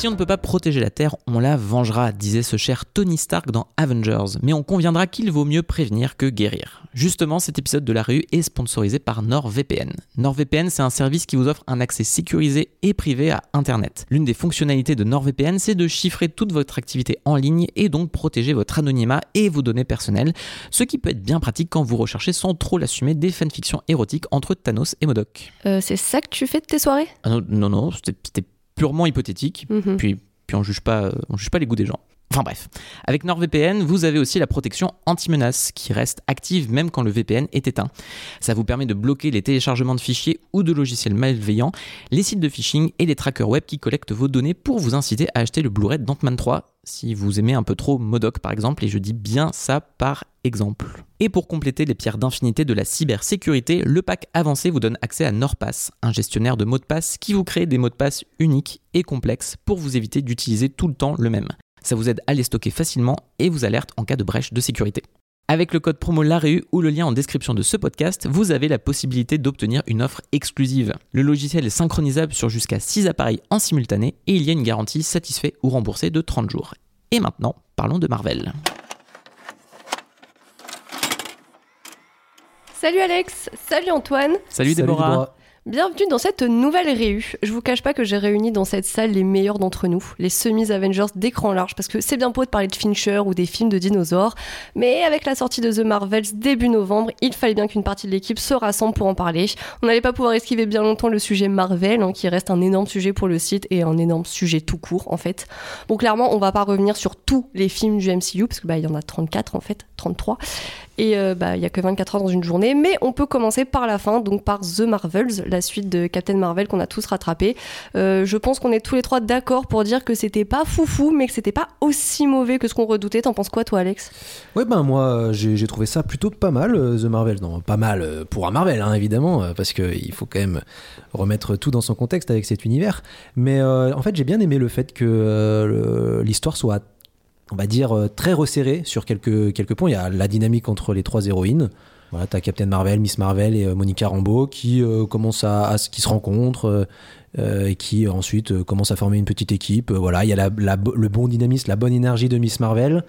Si on ne peut pas protéger la Terre, on la vengera, disait ce cher Tony Stark dans Avengers, mais on conviendra qu'il vaut mieux prévenir que guérir. Justement, cet épisode de la rue est sponsorisé par NordVPN. NordVPN, c'est un service qui vous offre un accès sécurisé et privé à Internet. L'une des fonctionnalités de NordVPN, c'est de chiffrer toute votre activité en ligne et donc protéger votre anonymat et vos données personnelles, ce qui peut être bien pratique quand vous recherchez sans trop l'assumer des fanfictions érotiques entre Thanos et Modok. Euh, c'est ça que tu fais de tes soirées? Ah non, non, c'était purement hypothétique. Mhm. Puis, puis on juge pas, on juge pas les goûts des gens. Enfin bref, avec NordVPN, vous avez aussi la protection anti-menace qui reste active même quand le VPN est éteint. Ça vous permet de bloquer les téléchargements de fichiers ou de logiciels malveillants, les sites de phishing et les trackers web qui collectent vos données pour vous inciter à acheter le Blu-ray d'Ant-Man 3 si vous aimez un peu trop Modoc par exemple, et je dis bien ça par exemple. Et pour compléter les pierres d'infinité de la cybersécurité, le pack avancé vous donne accès à NordPass, un gestionnaire de mots de passe qui vous crée des mots de passe uniques et complexes pour vous éviter d'utiliser tout le temps le même. Ça vous aide à les stocker facilement et vous alerte en cas de brèche de sécurité. Avec le code promo LAREU ou le lien en description de ce podcast, vous avez la possibilité d'obtenir une offre exclusive. Le logiciel est synchronisable sur jusqu'à 6 appareils en simultané et il y a une garantie satisfait ou remboursée de 30 jours. Et maintenant, parlons de Marvel. Salut Alex, salut Antoine, Salut, Déborah. bienvenue dans cette nouvelle réu. Je vous cache pas que j'ai réuni dans cette salle les meilleurs d'entre nous, les semis-Avengers d'écran large, parce que c'est bien beau de parler de Fincher ou des films de dinosaures, mais avec la sortie de The Marvels début novembre, il fallait bien qu'une partie de l'équipe se rassemble pour en parler. On n'allait pas pouvoir esquiver bien longtemps le sujet Marvel, hein, qui reste un énorme sujet pour le site et un énorme sujet tout court en fait. Bon clairement, on va pas revenir sur tous les films du MCU, parce que bah il y en a 34 en fait, 33. Et euh, bah, il y a que 24 heures dans une journée, mais on peut commencer par la fin, donc par The Marvels, la suite de Captain Marvel qu'on a tous rattrapé. Euh, je pense qu'on est tous les trois d'accord pour dire que c'était pas foufou, mais que c'était pas aussi mauvais que ce qu'on redoutait. T'en penses quoi, toi, Alex? Ouais, ben moi, j'ai trouvé ça plutôt pas mal, euh, The Marvel. Non, pas mal pour un Marvel, hein, évidemment, parce qu'il faut quand même remettre tout dans son contexte avec cet univers. Mais en fait, j'ai bien aimé le fait que l'histoire soit, on va dire, euh, très resserrée sur quelques, quelques points. Il y a la dynamique entre les trois héroïnes. Voilà, t'as Captain Marvel, Miss Marvel et euh, Monica Rambeau qui euh, commencent à, à- qui se rencontrent euh, euh, et qui ensuite commencent à former une petite équipe. Voilà, il y a la- la le bon dynamisme, la bonne énergie de Miss Marvel.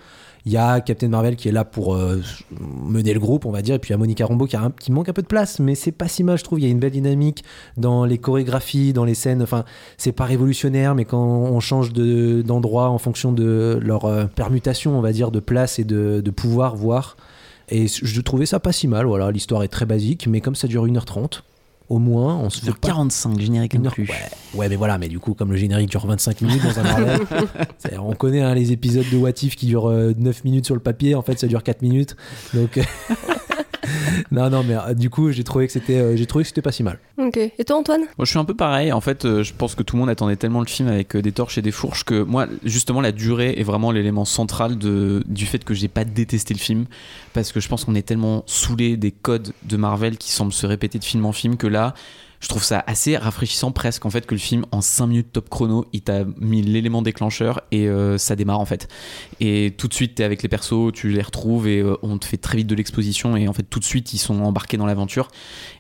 Il y a Captain Marvel qui est là pour euh, mener le groupe, on va dire, et puis il y a Monica Rambeau qui, manque un peu de place, mais c'est pas si mal, je trouve. Il y a une belle dynamique dans les chorégraphies, dans les scènes. Enfin, c'est pas révolutionnaire, mais quand on change de- d'endroit en fonction de leur euh, permutation, on va dire, de place et de, de pouvoir voir. Et je trouvais ça pas si mal. Voilà, l'histoire est très basique, mais comme ça dure 1h30, au moins, on se fait pas 45 générique une heure- inclus. Ouais, ouais, mais voilà, mais du coup, comme le générique dure 25 minutes dans un Marvel, on connaît hein, les épisodes de What If qui durent euh, 9 minutes sur le papier, en fait, ça dure 4 minutes. Donc, euh, non, non, mais euh, du coup, j'ai trouvé que c'était, euh, j'ai trouvé que c'était pas si mal. Ok. Et toi, Antoine? Moi, je suis un peu pareil. En fait, euh, je pense que tout le monde attendait tellement le film avec des torches et des fourches que moi, justement, la durée est vraiment l'élément central de, du fait que j'ai pas détesté le film. Parce que je pense qu'on est tellement saoulé des codes de Marvel qui semblent se répéter de film en film que là, je trouve ça assez rafraîchissant presque en fait que le film en 5 minutes top chrono il t'a mis l'élément déclencheur et euh, ça démarre en fait et tout de suite t'es avec les persos tu les retrouves et euh, on te fait très vite de l'exposition et en fait tout de suite ils sont embarqués dans l'aventure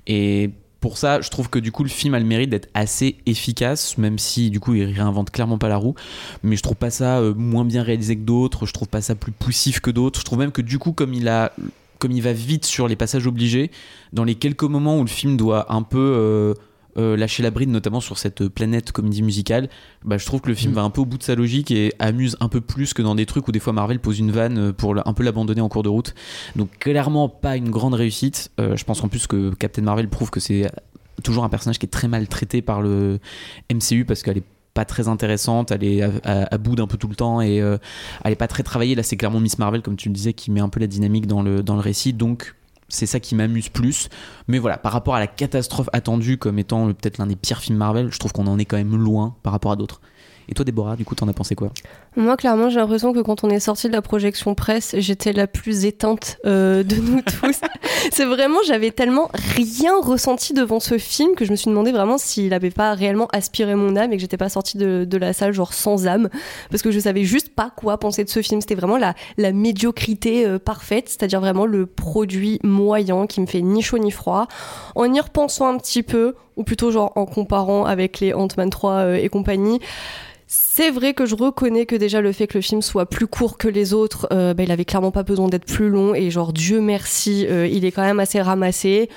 et pour ça, je trouve que du coup le film a le mérite d'être assez efficace, même si du coup il réinvente clairement pas la roue. Mais je trouve pas ça euh, moins bien réalisé que d'autres. Je trouve pas ça plus poussif que d'autres. Je trouve même que du coup comme il a, comme il va vite sur les passages obligés, dans les quelques moments où le film doit un peu euh, euh, lâcher la bride, notamment sur cette planète comédie musicale, bah, je trouve que le film Mm. va un peu au bout de sa logique et amuse un peu plus que dans des trucs où des fois Marvel pose une vanne pour un peu l'abandonner en cours de route. Donc clairement pas une grande réussite. Euh, je pense en plus que Captain Marvel prouve que c'est toujours un personnage qui est très mal traité par le MCU parce qu'elle est pas très intéressante, elle est à, bout d'un peu tout le temps et euh, elle est pas très travaillée. Là, c'est clairement Miss Marvel, comme tu le disais, qui met un peu la dynamique dans le, dans le récit. Donc, c'est ça qui m'amuse plus. Mais voilà, par rapport à la catastrophe attendue comme étant euh, peut-être l'un des pires films Marvel, je trouve qu'on en est quand même loin par rapport à d'autres. Et toi, Déborah, du coup, t'en as pensé quoi? Moi, clairement, j'ai l'impression que quand on est sorti de la projection presse, j'étais la plus éteinte euh, de nous tous. c'est vraiment, j'avais tellement rien ressenti devant ce film que je me suis demandé vraiment s'il n'avait pas réellement aspiré mon âme et que j'étais pas sortie de, de la salle genre sans âme parce que je savais juste pas quoi penser de ce film. C'était vraiment la, la médiocrité euh, parfaite, c'est-à-dire vraiment le produit moyen qui me fait ni chaud ni froid. En y repensant un petit peu, ou plutôt genre en comparant avec les Ant-Man 3 euh, et compagnie, c'est vrai que je reconnais que déjà le fait que le film soit plus court que les autres, euh, bah, il avait clairement pas besoin d'être plus long et genre Dieu merci, euh, il est quand même assez ramassé.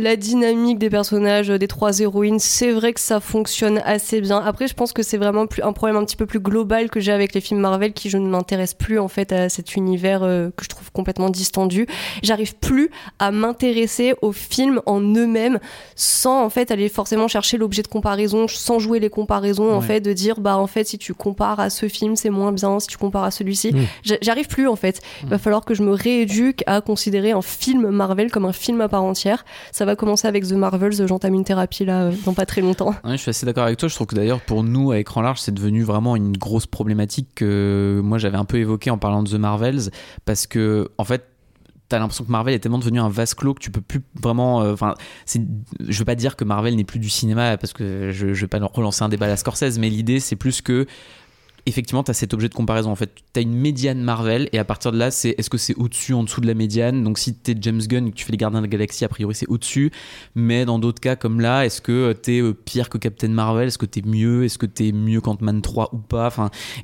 La dynamique des personnages euh, des trois héroïnes, c'est vrai que ça fonctionne assez bien. Après, je pense que c'est vraiment plus, un problème un petit peu plus global que j'ai avec les films Marvel, qui je ne m'intéresse plus en fait à cet univers euh, que je trouve complètement distendu. J'arrive plus à m'intéresser aux films en eux-mêmes sans en fait aller forcément chercher l'objet de comparaison, sans jouer les comparaisons en fait, de dire bah en fait si tu compares à ce film c'est moins bien, si tu compares à celui-ci, Mm. J'a- j'arrive plus en fait. Il va falloir que je me rééduque à considérer un film Marvel comme un film à part entière. Ça va commencer avec The Marvels, j'entame une thérapie là euh, dans pas très longtemps. Ouais, je suis assez d'accord avec toi. Je trouve que d'ailleurs, pour nous, à écran large, c'est devenu vraiment une grosse problématique que moi j'avais un peu évoqué en parlant de The Marvels. Parce que, en fait, t'as l'impression que Marvel est tellement devenu un vase clos que tu peux plus vraiment. euh, Enfin, c'est je veux pas dire que Marvel n'est plus du cinéma parce que je, je vais pas relancer un débat à la Scorsese, mais l'idée c'est plus que. Effectivement, tu as cet objet de comparaison. En fait, tu as une médiane Marvel, et à partir de là, c'est est-ce que c'est au-dessus, en dessous de la médiane? Donc, si tu es James Gunn et que tu fais les Gardiens de la Galaxie, a priori, c'est au-dessus. Mais dans d'autres cas, comme là, est-ce que t'es euh, pire que Captain Marvel? Est-ce que t'es mieux? Est-ce que t'es mieux qu'Ant-Man 3 ou pas?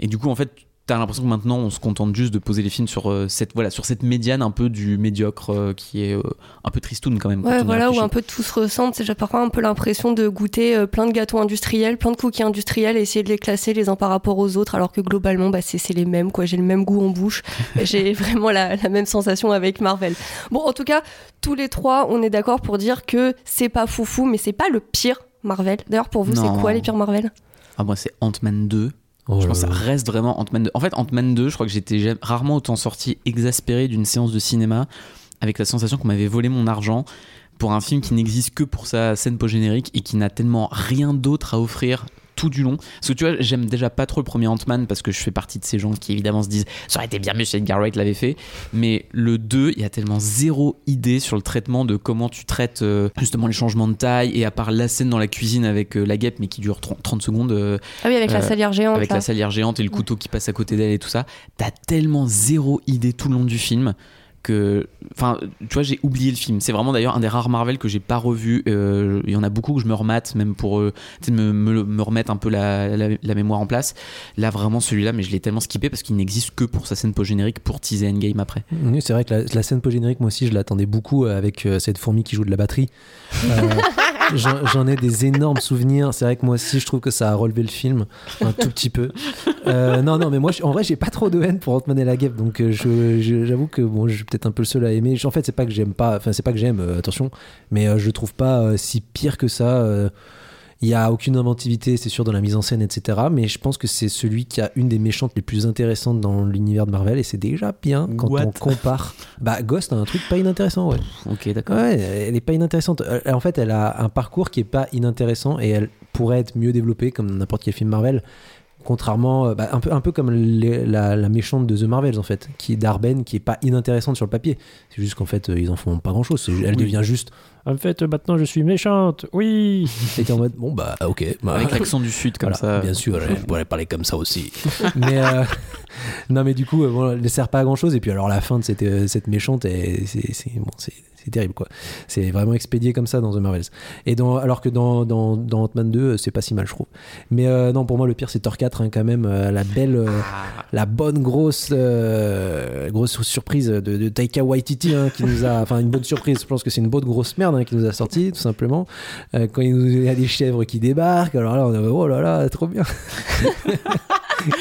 Et du coup, en fait, t'as l'impression que maintenant, on se contente juste de poser les films sur, euh, cette, voilà, sur cette médiane un peu du médiocre euh, qui est euh, un peu tristoun quand même. Ouais, voilà, où un peu tout se ressemble. C'est- J'ai parfois un peu l'impression de goûter plein de gâteaux industriels, plein de cookies industriels et essayer de les classer les uns par rapport aux autres, alors que globalement, bah, c'est les mêmes, quoi. J'ai le même goût en bouche. J'ai vraiment la, la même sensation avec Marvel. Bon, en tout cas, tous les trois, on est d'accord pour dire que c'est pas foufou, mais c'est pas le pire Marvel. D'ailleurs, pour vous, c'est quoi les pires Marvel? Ah, moi, c'est Ant-Man 2. Oh je pense que ça reste vraiment Ant-Man 2. En fait, Ant-Man 2, je crois que j'étais rarement autant sorti exaspéré d'une séance de cinéma avec la sensation qu'on m'avait volé mon argent pour un film qui n'existe que pour sa scène post-générique et qui n'a tellement rien d'autre à offrir tout du long. Parce que tu vois, j'aime déjà pas trop le premier Ant-Man parce que je fais partie de ces gens qui évidemment se disent ça aurait été bien mieux si Edgar Wright l'avait fait. Mais le 2, il y a tellement zéro idée sur le traitement de comment tu traites euh, justement les changements de taille et à part la scène dans la cuisine avec euh, la guêpe mais qui dure 30, 30 secondes. euh, Ah oui, avec la salière géante. avec là. la salière géante et le couteau qui passe à côté d'elle et tout ça, t'as tellement zéro idée tout le long du film que, enfin, tu vois, j'ai oublié le film. C'est vraiment d'ailleurs un des rares Marvel que j'ai pas revu. Euh, Il y en a beaucoup que je me remate, même pour euh, me, me, me remettre un peu la, la, la mémoire en place. Là, vraiment, celui-là, mais je l'ai tellement skippé parce qu'il n'existe que pour sa scène post-générique pour teaser Endgame après. Oui, c'est vrai que la, la scène post-générique, moi aussi, je l'attendais beaucoup avec euh, cette fourmi qui joue de la batterie. J'en ai des énormes souvenirs. C'est vrai que moi aussi, je trouve que ça a relevé le film un tout petit peu. Euh, non, non, mais moi, en vrai, j'ai pas trop de haine pour Ant-Man et la guêpe, donc euh, j'avoue que bon, je suis peut-être un peu le seul à aimer. En fait, c'est pas que j'aime pas, enfin, c'est pas que j'aime, euh, attention, mais euh, je trouve pas si pire que ça. Il y a aucune inventivité, c'est sûr, dans la mise en scène, etc. Mais je pense que c'est celui qui a une des méchantes les plus intéressantes dans l'univers de Marvel, et c'est déjà bien quand What? on compare. Bah, Ghost a un truc pas inintéressant, ouais. Ok, d'accord. Ouais, elle est pas inintéressante. Euh, En fait, elle a un parcours qui est pas inintéressant et elle pourrait être mieux développée comme n'importe quel film Marvel. Contrairement, euh, bah, un, peu, un peu comme les- la, la méchante de The Marvels en fait, qui est Darben, qui est pas inintéressante sur le papier. C'est juste qu'en fait, euh, ils en font pas grand chose. Elle devient juste. En fait, maintenant je suis méchante, oui Et t'es en mode, bon bah ok. bah, Avec l'accent du sud comme voilà, ça. Bien sûr, elle pourrait parler comme ça aussi. mais euh, non, mais du coup, euh, bon, elle ne sert pas à grand chose. Et puis alors la fin de cette, euh, cette méchante, est- c'est c'est- bon, c'est- terrible quoi. C'est vraiment expédié comme ça dans The Marvels. Et dans, alors que dans, dans, dans Ant-Man 2, euh, c'est pas si mal, je trouve. Mais euh, non, pour moi, le pire, c'est Thor 4 hein, quand même. euh, la belle, euh, Ah. la bonne grosse, grosse surprise de, de Taika Waititi hein, qui nous a, enfin une bonne surprise. Je pense que c'est une bonne grosse merde hein, qui nous a sorti tout simplement. Quand il nous- il y a des chèvres qui débarquent, alors là, on a oh là là, trop bien.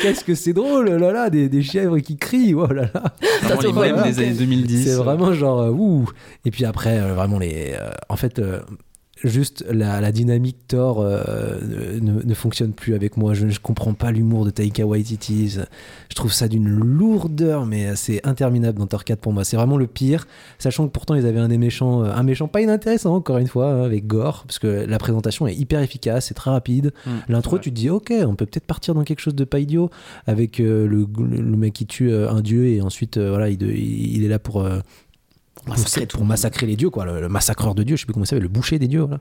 Qu'est-ce que c'est drôle, là là, des, des chèvres qui crient, oh là là. C'est les mêmes des années 2010. C'est vraiment genre ouh. Et puis après, euh, vraiment les, euh, en fait. euh, Juste la, la dynamique Thor euh, ne, ne fonctionne plus avec moi. Je ne comprends pas l'humour de Taika Waititi. Je trouve ça d'une lourdeur, mais c'est interminable dans Thor 4 pour moi. C'est vraiment le pire. Sachant que pourtant ils avaient un des méchants, un méchant pas inintéressant encore une fois hein, avec Gore, parce que la présentation est hyper efficace, c'est très rapide. Mm, L'intro, tu te dis ok, on peut peut-être partir dans quelque chose de pas idiot avec euh, le, mec qui tue euh, un dieu et ensuite voilà il, est là pour Massacrer pour, massacrer les dieux quoi le, le massacreur de dieux je sais plus comment ça s'appelle le boucher des dieux voilà.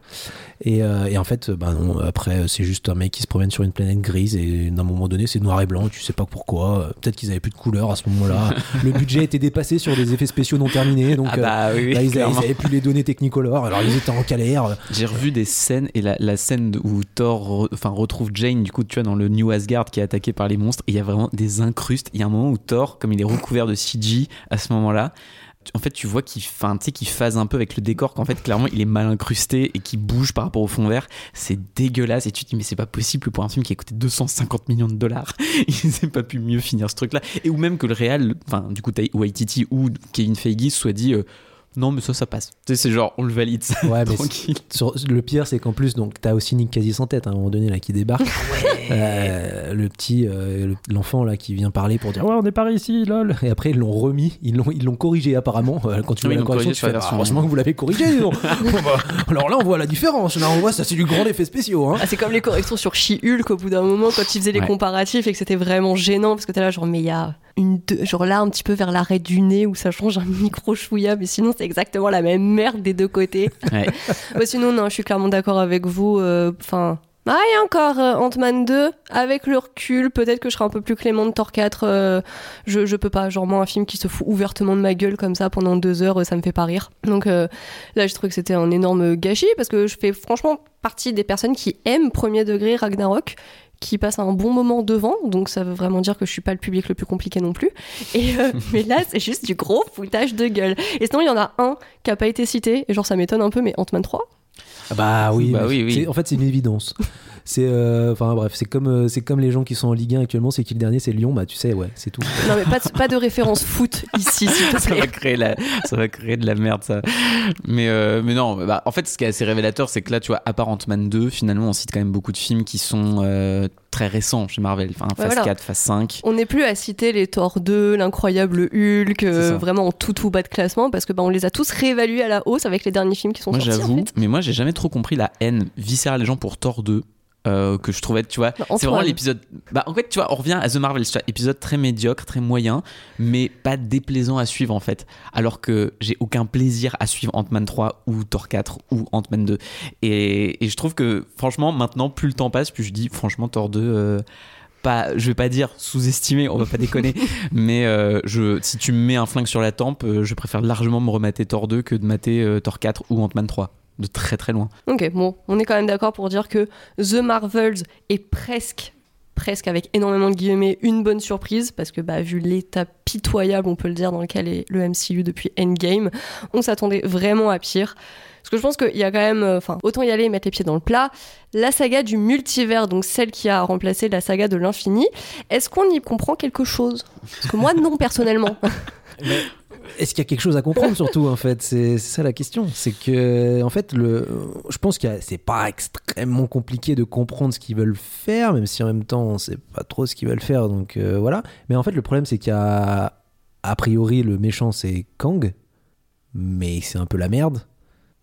et, euh, et en fait bah non après c'est juste un mec qui se promène sur une planète grise et d'un moment donné c'est noir et blanc tu sais pas pourquoi Euh, peut-être qu'ils avaient plus de couleurs à ce moment là le budget était dépassé sur des effets spéciaux non terminés donc Ah euh, bah oui, oui, là, ils, avaient, plus les données technicolores alors ils étaient en galère J'ai revu des scènes et la, la scène où Thor re- enfin, retrouve Jane, du coup, tu vois, dans le New Asgard qui est attaqué par les monstres, il y a vraiment des incrustes. Il y a un moment où Thor, comme il est recouvert de CG à ce moment-là, en fait, tu vois qu'il enfin, tu sais, qu'il phase un peu avec le décor, qu'en fait, clairement, il est mal incrusté et qu'il bouge par rapport au fond vert. C'est dégueulasse. Et tu te dis, mais c'est pas possible pour un film qui a coûté 250 millions de dollars. Il s'est pas pu mieux finir ce truc-là. Et ou même que le réal, enfin, du coup, Waititi ou Kevin Feige soit dit. euh, non, mais ça, ça passe. Tu sais, c'est genre, on le valide, ça. Ouais, mais tranquille. Sur- le pire, c'est qu'en plus, donc, t'as aussi Nick Casis en tête, hein, à un moment donné, là, qui débarque. Euh, le petit, euh, le- l'enfant, là, qui vient parler pour dire Ouais, on est par ici, lol. Et après, ils l'ont remis, ils l'ont, ils l'ont corrigé, apparemment. Euh, quand tu Oui, vois ils la l'ont correction, corrigé tu fais Bah, version Heureusement que vous l'avez corrigé, bah, alors là, on voit la différence. Là, on voit, ça, c'est du grand effet spéciaux. Hein. Ah, c'est comme les corrections sur She-Hulk au bout d'un moment quand ils faisaient les Ouais. comparatifs et que c'était vraiment gênant parce que t'es là genre mais il y a une deux- genre là un petit peu vers l'arrêt du nez où ça change un micro chouïa mais sinon c'est exactement la même merde des deux côtés. Ouais. Ouais, sinon non je suis clairement d'accord avec vous euh, enfin ah, a encore euh, Ant-Man 2, avec le recul, peut-être que je serai un peu plus clément de Thor 4. euh, je, je peux pas, genre moi, un film qui se fout ouvertement de ma gueule comme ça pendant deux heures, euh, ça me fait pas rire. Donc euh, là, je trouve que c'était un énorme gâchis parce que je fais franchement partie des personnes qui aiment premier degré Ragnarok qui passent un bon moment devant, donc ça veut vraiment dire que je suis pas le public le plus compliqué non plus. Et euh, mais là, c'est juste du gros foutage de gueule. Et sinon, il y en a un qui a pas été cité, et genre ça m'étonne un peu, mais Ant-Man 3. Ah Bah oui, Bah oui, oui. en fait c'est une évidence. C'est euh, enfin bref, c'est comme euh, c'est comme les gens qui sont en Ligue 1 actuellement, c'est qui le dernier c'est Lyon, bah tu sais ouais, c'est tout. Non mais pas de, pas de référence foot ici, s'il te ça va créer la, ça va créer de la merde ça. Mais euh, mais non, bah, en fait ce qui est assez révélateur c'est que là tu vois à part Ant-Man 2, finalement on cite quand même beaucoup de films qui sont euh, très récents chez Marvel, enfin phase voilà. 4, phase 5. On n'est plus à citer les Thor 2, l'incroyable Hulk, euh, vraiment en tout tout bas de classement, parce que bah, on les a tous réévalués à la hausse avec les derniers films qui sont Moi sortis. j'avoue, en fait. mais moi j'ai jamais trop compris la haine viscérale des gens pour Thor 2. Euh, que je trouvais, tu vois, Bah, c'est vraiment l'épisode. Bah, en fait, tu vois, on revient à The vois, épisode très médiocre, très moyen, mais pas déplaisant à suivre en fait. Alors que j'ai aucun plaisir à suivre Ant-Man 3 ou Thor 4 ou Ant-Man 2. Et, et je trouve que, franchement, maintenant, plus le temps passe, plus je dis, franchement, Thor 2. euh, pas, je vais pas dire sous-estimé, on va pas déconner, mais euh, je, si tu me mets un flingue sur la tempe, je préfère largement me remater Thor 2 que de mater Thor 4 ou Ant-Man 3. De très très loin. Ok, bon, on est quand même d'accord pour dire que The Marvels est presque, presque avec énormément de guillemets, une bonne surprise, parce que bah, vu l'état pitoyable, on peut le dire, dans lequel est le MCU depuis Endgame, on s'attendait vraiment à pire. Parce que je pense qu'il y a quand même, euh, enfin, autant y aller et mettre les pieds dans le plat. La saga du multivers, donc celle qui a remplacé la saga de l'infini, est-ce qu'on y comprend quelque chose? Parce que moi, non, personnellement. Est-ce qu'il y a quelque chose à comprendre surtout en fait? C'est ça la question. C'est que en fait le, je pense que c'est pas extrêmement compliqué de comprendre ce qu'ils veulent faire, même si en même temps on sait pas trop ce qu'ils veulent faire. Donc euh, voilà. Mais en fait le problème c'est qu'il y a a priori le méchant c'est Kang, mais c'est un peu la merde.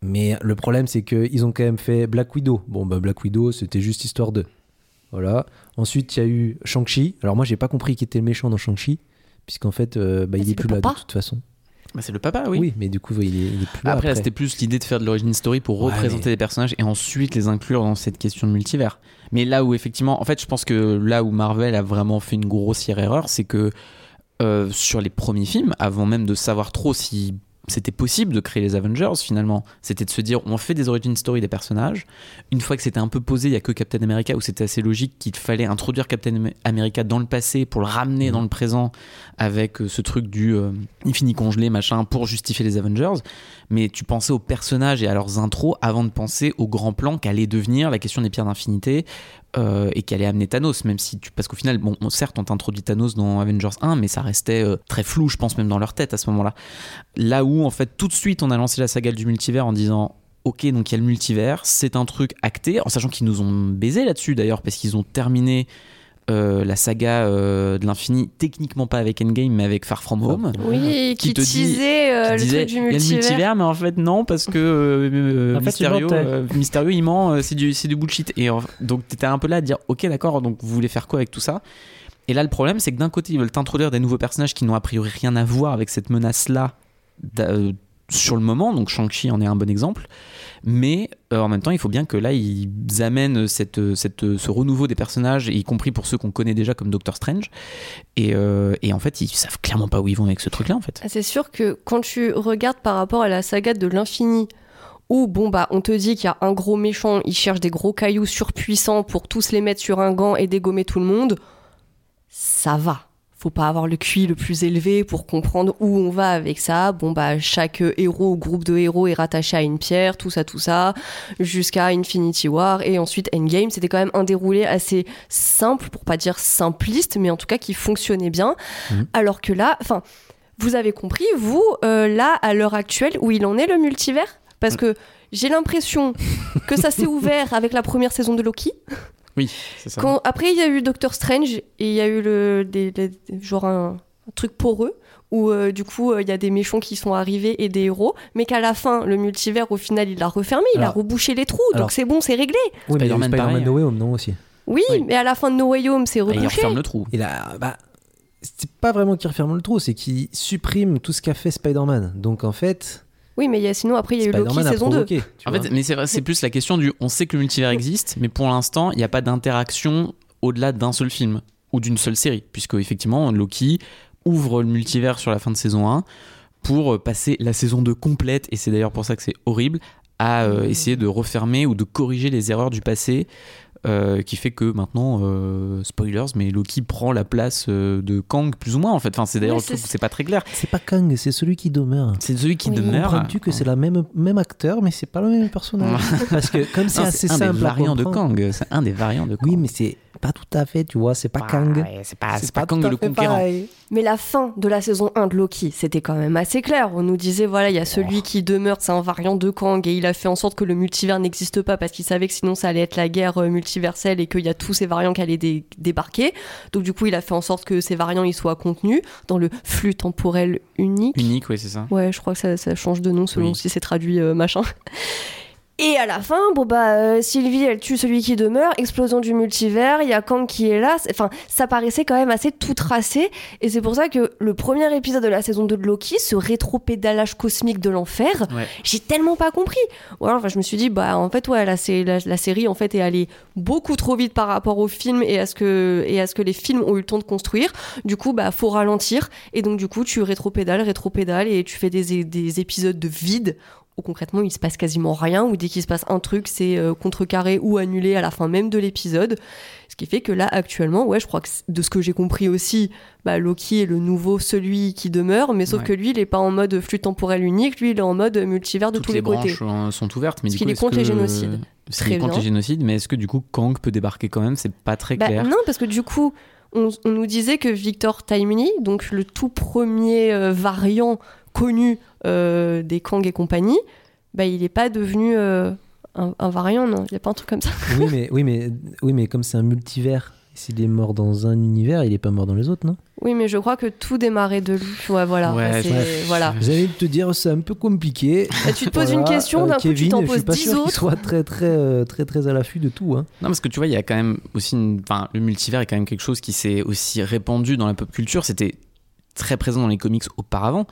Mais le problème c'est que ils ont quand même fait Black Widow. Bon bah Black Widow c'était juste histoire de. Voilà. Ensuite, il y a eu Shang-Chi. Alors moi, j'ai pas compris qui était le méchant dans Shang-Chi, puisqu'en fait, euh, bah, Bah, il est plus là de toute façon. Bah, c'est le papa, oui. mais du coup, il est, il est plus là. Après, après. c'était plus l'idée de faire de l'origin story pour Ouais, représenter mais- les personnages et ensuite les inclure dans cette question de multivers. Mais là où effectivement, en fait, je pense que là où Marvel a vraiment fait une grossière erreur, c'est que euh, sur les premiers films, avant même de savoir trop si c'était possible de créer les Avengers finalement, c'était de se dire on fait des origin story des personnages. Une fois que c'était un peu posé, il y a que Captain America où c'était assez logique qu'il fallait introduire Captain Am- America dans le passé pour le ramener dans le présent avec euh, ce truc du euh, infini congelé machin pour justifier les Avengers. Mais tu pensais aux personnages et à leurs intros avant de penser au grand plan qu'allait devenir la question des pierres d'infinité euh, et qu'allait amener Thanos. Même si tu parce qu'au final, bon, on- certes, on t'introduit Thanos dans Avengers 1, mais ça restait euh, très flou, je pense même dans leur tête à ce moment-là. Là où en fait tout de suite on a lancé la saga du multivers en disant ok donc il y a le multivers, c'est un truc acté, en sachant qu'ils nous ont baisé là-dessus d'ailleurs parce qu'ils ont terminé euh, la saga euh, de l'infini techniquement pas avec Endgame mais avec Far From Home. Oui, Qui qui, te euh, qui le disait, truc du il y a le multivers. mais en fait non parce que En fait, il Mysterio, il ment euh, c'est du, c'est du bullshit et donc t'étais un peu là à dire ok d'accord donc vous voulez faire quoi avec tout ça? Et là le problème c'est que d'un côté ils veulent t'introduire des nouveaux personnages qui n'ont a priori rien à voir avec cette menace là sur le moment donc Shang-Chi en est un bon exemple mais euh, en même temps il faut bien que là ils amènent ce renouveau des personnages y compris pour ceux qu'on connaît déjà comme Doctor Strange et, euh, en fait ils savent clairement pas où ils vont avec ce truc là en fait Ah, C'est sûr que quand tu regardes par rapport à la saga de l'infini, où bon bah on te dit qu'il y a un gros méchant, il cherche des gros cailloux surpuissants pour tous les mettre sur un gant et dégommer tout le monde, ça va. Faut pas avoir le QI le plus élevé pour comprendre où on va avec ça. Bon bah chaque héros ou groupe de héros est rattaché à une pierre, tout ça, tout ça, jusqu'à Infinity War et ensuite Endgame. C'était quand même un déroulé assez simple, pour pas dire simpliste, mais en tout cas qui fonctionnait bien. Mhm. Alors que là, enfin, vous avez compris, vous, euh, là, à l'heure actuelle, où il en est le multivers? Parce que j'ai l'impression que ça s'est ouvert avec la première saison de Loki. Oui c'est ça Quand, après, il y a eu Doctor Strange et il y a eu le, des, des- genre un, un truc poreux où euh, du coup euh, il y a des méchants qui sont arrivés et des héros, mais qu'à la fin, le multivers, au final, il l'a refermé, il a rebouché les trous, alors- donc c'est bon, c'est réglé. Oui, mais il Spider-Man, Spider-Man pareil. No Way Home, non aussi. Oui, Oui. mais à la fin de No Way Home, c'est et ils rebouché. referment le trou Il a, bah, c'est pas vraiment qu'il referme le trou, c'est qu'il supprime tout ce qu'a fait Spider-Man. Donc en fait, Oui, mais il y a, sinon, après, il y a eu Loki saison 2. provoqué. tu En fait, mais c'est vrai, c'est plus la question du. On sait que le multivers existe, mais pour l'instant, il n'y a pas d'interaction au-delà d'un seul film ou d'une seule série, puisque effectivement, Loki ouvre le multivers sur la fin de saison 1 pour euh, passer la saison 2 complète, et c'est d'ailleurs pour ça que c'est horrible, à euh, essayer de refermer ou de corriger les erreurs du passé. Euh, qui fait que maintenant, euh, spoilers, mais Loki prend la place euh, de Kang plus ou moins en fait. Enfin, c'est d'ailleurs c'est- pas très clair. c'est pas Kang, c'est celui qui demeure. C'est celui qui Oui. demeure. Comprends-tu que c'est la même, même acteur, mais c'est pas le même personnage Parce que comme c'est Non, assez un simple variants de Kang. C'est un des variants de Kang. Oui, mais c'est pas tout à fait, tu vois, c'est pas Bah, Kang. ouais, c'est pas, c'est pas Kang le conquérant. pareil. Mais la fin de la saison 1 de Loki, c'était quand même assez clair. On nous disait, voilà, il y a celui qui demeure, c'est un variant de Kang, et il a fait en sorte que le multivers n'existe pas parce qu'il savait que sinon ça allait être la guerre euh, multiverselle et qu'il y a tous ces variants qui allaient dé- débarquer. Donc du coup, il a fait en sorte que ces variants ils soient contenus dans le flux temporel unique. Unique, oui, c'est ça. Ouais, je crois que ça, ça change de nom selon Oui. si c'est traduit euh, machin. Et à la fin, bon bah euh, Sylvie, elle tue celui qui demeure, explosion du multivers, il y a Kang qui est là. Enfin, ça paraissait quand même assez tout tracé. Et c'est pour ça que le premier épisode de la saison 2 de Loki, ce rétro-pédalage cosmique de l'enfer, Ouais. j'ai tellement pas compris. Ou alors, enfin, je me suis dit, bah en fait, ouais, la, sé- la, la série en fait est allée beaucoup trop vite par rapport au film et à ce que et à ce que les films ont eu le temps de construire. Du coup, bah faut ralentir. Et donc du coup, tu rétro-pédales, rétro-pédales et tu fais des, des épisodes de vide où concrètement il se passe quasiment rien, ou dès qu'il se passe un truc, c'est euh, contrecarré ou annulé à la fin même de l'épisode. Ce qui fait que là, actuellement, ouais, je crois que de ce que j'ai compris aussi, bah, Loki est le nouveau celui qui demeure, mais sauf Ouais. que lui, il est pas en mode flux temporel unique, lui, il est en mode multivers de Toutes tous les, les, côtés. branches euh, sont ouvertes, mais Parce du qu'il coup, est contre les que- génocides. Parce Très contre bien. les génocides, mais est-ce que du coup Kang peut débarquer quand même? C'est pas très Bah, clair. non, parce que du coup, on, on nous disait que Victor Timely, donc le tout premier euh, variant connu euh, des Kang et compagnie, bah, il n'est pas devenu euh, un, un variant, non? Il n'y a pas un truc comme ça? Oui, mais, oui, mais, oui, mais comme c'est un multivers, S'il est mort dans un univers, il est pas mort dans les autres, non? Oui, mais je crois que tout démarrait de lui. Ouais, voilà. Ouais, c'est- ouais. voilà. Vous allez te dire, c'est un peu compliqué. Et tu te poses une question, euh, d'un coup tu t'en je poses suis pas 10 sûr qu'il autres. soit très très euh, très très à l'affût de tout. Hein. Non, parce que tu vois, il y a quand même aussi une... Enfin, le multivers est quand même quelque chose qui s'est aussi répandu dans la pop culture. C'était très présent dans les comics auparavant.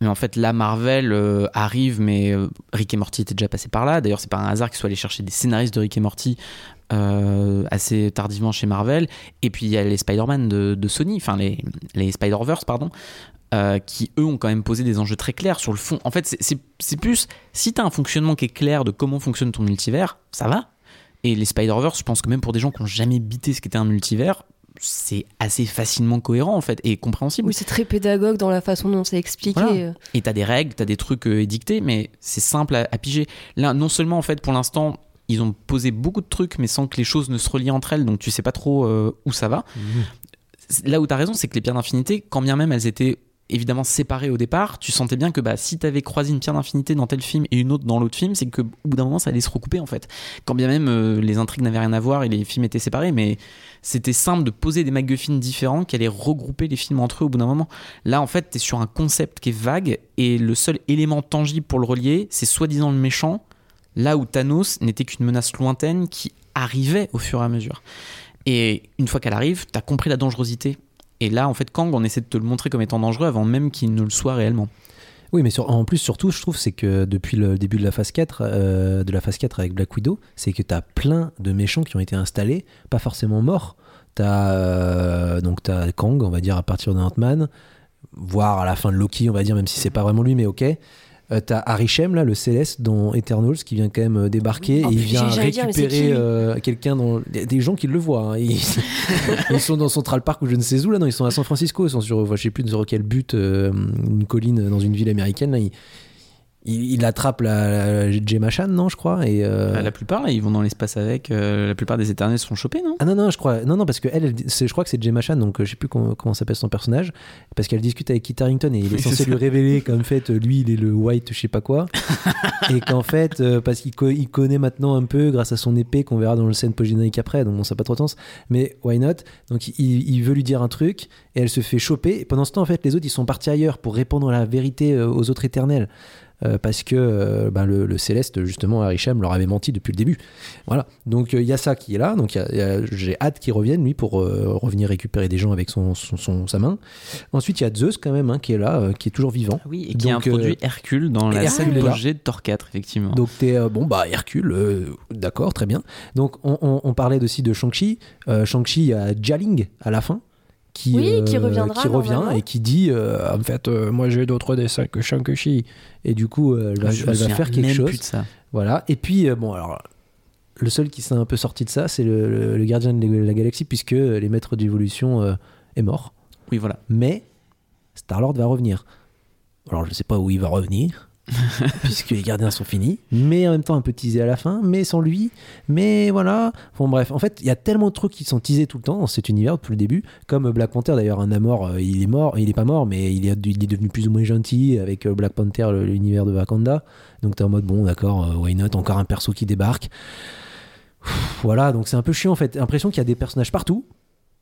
Mais en fait, là, Marvel euh, arrive, mais euh, Rick et Morty étaient déjà passés par là. D'ailleurs, c'est pas un hasard qu'ils soient allés chercher des scénaristes de Rick et Morty euh, assez tardivement chez Marvel. Et puis, il y a les Spider-Man de, Sony, enfin, les, les Spider-Verse, pardon, qui eux ont quand même posé des enjeux très clairs sur le fond. En fait, c'est- plus si tu as un fonctionnement qui est clair de comment fonctionne ton multivers, ça va. Et les Spider-Verse, je pense que même pour des gens qui n'ont jamais bité ce qu'était un multivers, c'est assez facilement cohérent en fait et compréhensible. Oui, c'est très pédagogue dans la façon dont c'est expliqué. Voilà. Et t'as des règles, t'as des trucs euh, édictés, mais c'est simple à, à piger. Là, non seulement en fait, pour l'instant, ils ont posé beaucoup de trucs, mais sans que les choses ne se relient entre elles, donc tu sais pas trop euh, où ça va. Là où t'as raison, c'est que les pierres d'infinité, quand bien même elles étaient évidemment séparées au départ, tu sentais bien que bah, si t'avais croisé une pierre d'infinité dans tel film et une autre dans l'autre film, c'est que au bout d'un moment ça allait se recouper en fait. Quand bien même euh, les intrigues n'avaient rien à voir et les films étaient séparés, mais c'était simple de poser des MacGuffins différents qui allaient regrouper les films entre eux au bout d'un moment. Là, en fait, tu es sur un concept qui est vague et le seul élément tangible pour le relier, c'est soi-disant le méchant, là où Thanos n'était qu'une menace lointaine qui arrivait au fur et à mesure. Et une fois qu'elle arrive, tu as compris la dangerosité. Et là, en fait, Kang, on essaie de te le montrer comme étant dangereux avant même qu'il ne le soit réellement. Oui, mais en plus, surtout, je trouve, c'est que depuis le début de la phase 4, euh, de la phase 4 avec Black Widow, c'est que tu as plein de méchants qui ont été installés, pas forcément morts. Tu as, donc t'as Kang, on va dire, à partir de Ant-Man, voire à la fin de Loki, on va dire, même si c'est pas vraiment lui, mais ok. Euh, t'as Arishem, là, le Céleste, dans Eternals, qui vient quand même euh, débarquer Oh, et il vient récupérer euh, quelqu'un dans. Des gens qui le voient. hein. Ils, ils sont dans Central Park ou je ne sais où, là, non, ils sont à San Francisco, ils sont sur, je sais plus sur quel but, euh, une colline dans une ville américaine, là. Ils, il, il attrape la, la Gemma Chan, non, je crois. Et, euh, La plupart, là, ils vont dans l'espace avec. euh, la plupart des éternels se font choper, non? Ah non, non, je crois, non, non, parce que elle, elle- c'est- je crois que c'est Gemma Chan, donc euh, je sais plus comment, comment s'appelle son personnage, parce qu'elle discute avec Kit Harington et il est censé lui révéler qu'en fait, lui, il est le white, je sais pas quoi, et qu'en fait, euh, parce qu'il co- il connaît maintenant un peu grâce à son épée qu'on verra dans le scène post-générique après, donc bon, ça n'a pas trop de sens, mais why not? Donc il, il veut lui dire un truc et elle se fait choper. Et pendant ce temps, en fait, les autres, ils sont partis ailleurs pour répondre la vérité aux autres éternels. Euh, parce que euh, ben, le, le Céleste, justement, Arishem leur avait menti depuis le début. Voilà. Donc euh, il y a ça qui est là. Donc a- a- j'ai hâte qu'il revienne, lui, pour revenir récupérer des gens avec son, son, son- sa main. Ensuite, il y a Zeus, quand même, hein, qui est là, qui est toujours vivant. Ah Oui, et qui a Donc, introduit euh, Hercule dans la Hercule scène de Thor 4, effectivement. Donc t'es bon bah Hercule, d'accord, très bien. Donc on, on- on parlait aussi de Shang-Chi. Shang-Chi, il y a Jialing à la fin. Qui, Oui, qui reviendra, qui revient et qui dit euh, en fait euh, moi j'ai d'autres dessins que Shang-Chi et du coup euh, elle va, elle va faire quelque même chose. plus de ça. voilà. Et puis euh, bon alors le seul qui s'est un peu sorti de ça c'est le, le- le gardien de la galaxie puisque les maîtres d'évolution euh, est mort. Oui, voilà. mais Star-Lord va revenir. Alors je sais pas où il va revenir puisque les gardiens sont finis, mais en même temps un peu teasé à la fin, mais sans lui, mais voilà. Bon bref, en fait, il y a tellement de trucs qui sont teasés tout le temps dans cet univers depuis le début, comme Black Panther d'ailleurs, un Namor, euh, il est mort, il est pas mort, mais il est, devenu plus ou moins gentil avec euh, Black Panther, l'univers de Wakanda. Donc t'es en mode bon, d'accord, euh, why not, encore un perso qui débarque. Voilà, donc c'est un peu chiant en fait. L'impression qu'il y a des personnages partout,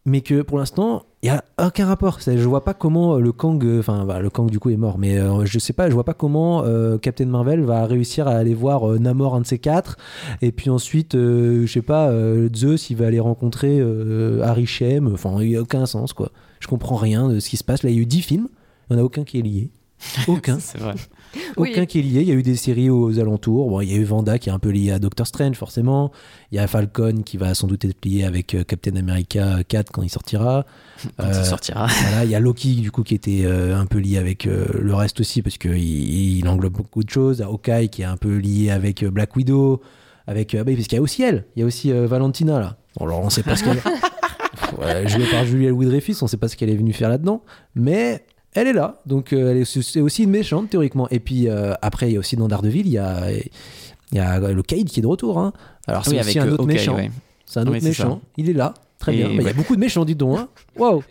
mais que pour l'instant, il y a aucun rapport. Je vois pas comment euh, le Kang, euh, enfin bah, le Kang du coup est mort, mais euh, je sais pas, je vois pas comment euh, Captain Marvel va réussir à aller voir euh, Namor un de ces quatre, et puis ensuite, je sais pas, Zeus il va aller rencontrer euh, Arishem. Enfin, il y a aucun sens quoi. Je comprends rien de ce qui se passe. Là, il y a eu 10 films, il y en a aucun qui est lié. Aucun. C'est vrai. Oui. Aucun qui est lié. Il y a eu des séries aux alentours. Bon, il y a eu Vanda qui est un peu lié à Doctor Strange, forcément. Il y a Falcon qui va sans doute être lié avec euh, Captain America 4 quand il sortira. Quand Euh, il sortira. Voilà, il y a Loki du coup qui était euh, un peu lié avec euh, le reste aussi parce qu'il il englobe beaucoup de choses. Il y a Hawkeye qui est un peu lié avec euh, Black Widow, avec euh, bah parce qu'il y a aussi elle. Il y a aussi euh, Valentina là. Bon, alors on sait pas ce qu'elle. Ouais, jouée par Julie Louis Dreyfus, on sait pas ce qu'elle est venue faire là-dedans, mais elle est là, donc euh, elle est, c'est aussi une méchante théoriquement. Et puis euh, après, il y a aussi dans Daredevil, il y a, il y a le Cade qui est de retour. hein. Alors c'est Oui, aussi avec un euh, autre méchant. ouais. C'est un autre méchant. Il est là. Très Et bien. Il y a beaucoup de méchants, dis donc. Hein.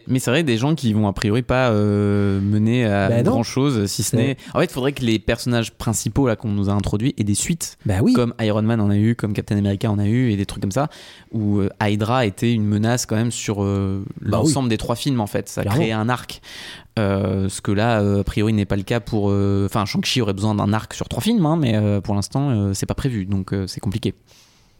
Mais c'est vrai des gens qui vont a priori pas euh, mener à Bah grand chose si ce n'est. En fait, il faudrait que les personnages principaux là qu'on nous a introduits aient des suites. Bah oui. Comme Iron Man en a eu, comme Captain America en a eu, et des trucs comme ça, où euh, Hydra était une menace quand même sur euh, Bah l'ensemble des trois films en fait. Ça Clairement. créait un arc. Euh, ce que là, euh, a priori, n'est pas le cas pour. euh, Enfin, Shang-Chi aurait besoin d'un arc sur trois films, hein, mais pour l'instant, c'est pas prévu, donc c'est compliqué.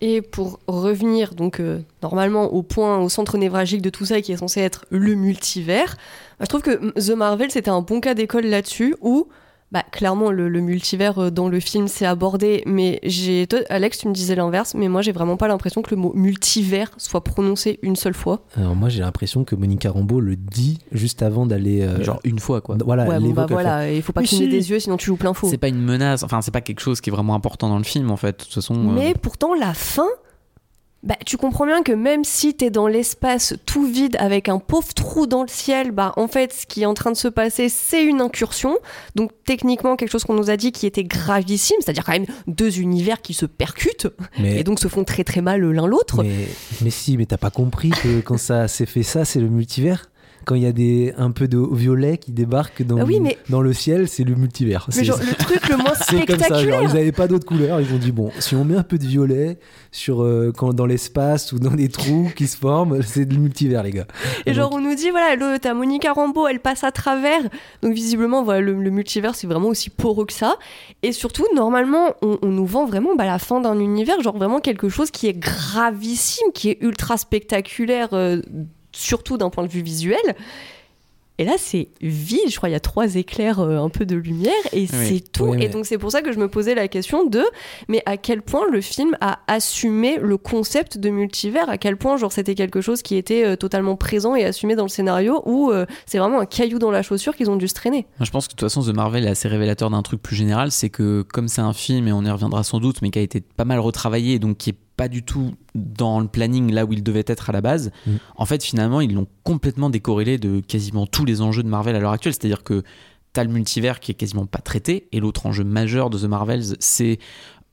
Et pour revenir donc normalement au point, au centre névralgique de tout ça qui est censé être le multivers, je trouve que The Marvel c'était un bon cas d'école là-dessus où bah, clairement le, le multivers euh, dans le film c'est abordé, mais j'ai toi, Alex tu me disais l'inverse, mais moi j'ai vraiment pas l'impression que le mot multivers soit prononcé une seule fois. Alors moi, j'ai l'impression que Monica Rambeau le dit juste avant d'aller. euh, Genre une fois, quoi. Voilà, ouais elle bon bah voilà, il faut pas cligner si. des yeux sinon tu joues plein faux. C'est pas une menace, enfin, c'est pas quelque chose qui est vraiment important dans le film, en fait. De toute façon. euh, Mais pourtant, la fin, bah, tu comprends bien que même si t'es dans l'espace tout vide avec un pauvre trou dans le ciel, bah, en fait, ce qui est en train de se passer, c'est une incursion. Donc, techniquement, quelque chose qu'on nous a dit qui était gravissime, c'est-à-dire quand même deux univers qui se percutent Mais, et donc se font très très mal l'un l'autre. mais, mais si, mais t'as pas compris que quand ça s'est fait ça, c'est le multivers? Quand il y a des, un peu de violet qui débarquent dans, Ah oui, mais- dans le ciel, c'est le multivers. Mais genre, le truc le moins C'est comme ça, genre, spectaculaire. ils n'avaient pas d'autres couleurs, ils ont dit bon, si on met un peu de violet sur euh, quand, dans l'espace ou dans des trous qui se forment, c'est le multivers les gars. Et genre, on nous dit, voilà, le- t'as Monica Rambeau, elle passe à travers. Donc, visiblement, voilà, le, le multivers, c'est vraiment aussi poreux que ça. Et surtout, normalement, on, on nous vend vraiment bah, la fin d'un univers, genre vraiment quelque chose qui est gravissime, qui est ultra spectaculaire, euh, surtout d'un point de vue visuel. Et là, c'est vide. Je crois il y a trois éclairs, euh, un peu de lumière, et c'est tout. Oui, Et donc, c'est pour ça que je me posais la question de, mais à quel point le film a assumé le concept de multivers? À quel point, genre, c'était quelque chose qui était euh, totalement présent et assumé dans le scénario, ou euh, c'est vraiment un caillou dans la chaussure qu'ils ont dû se traîner? Je pense que de toute façon, The Marvel est assez révélateur d'un truc plus général, c'est que comme c'est un film, et on y reviendra sans doute, mais qui a été pas mal retravaillé, donc qui est pas du tout dans le planning là où il devait être à la base, Mm. en fait, finalement, ils l'ont complètement décorrélé de quasiment tous les enjeux de Marvel à l'heure actuelle. C'est-à-dire que t'as le multivers qui est quasiment pas traité, et l'autre enjeu majeur de The Marvels, c'est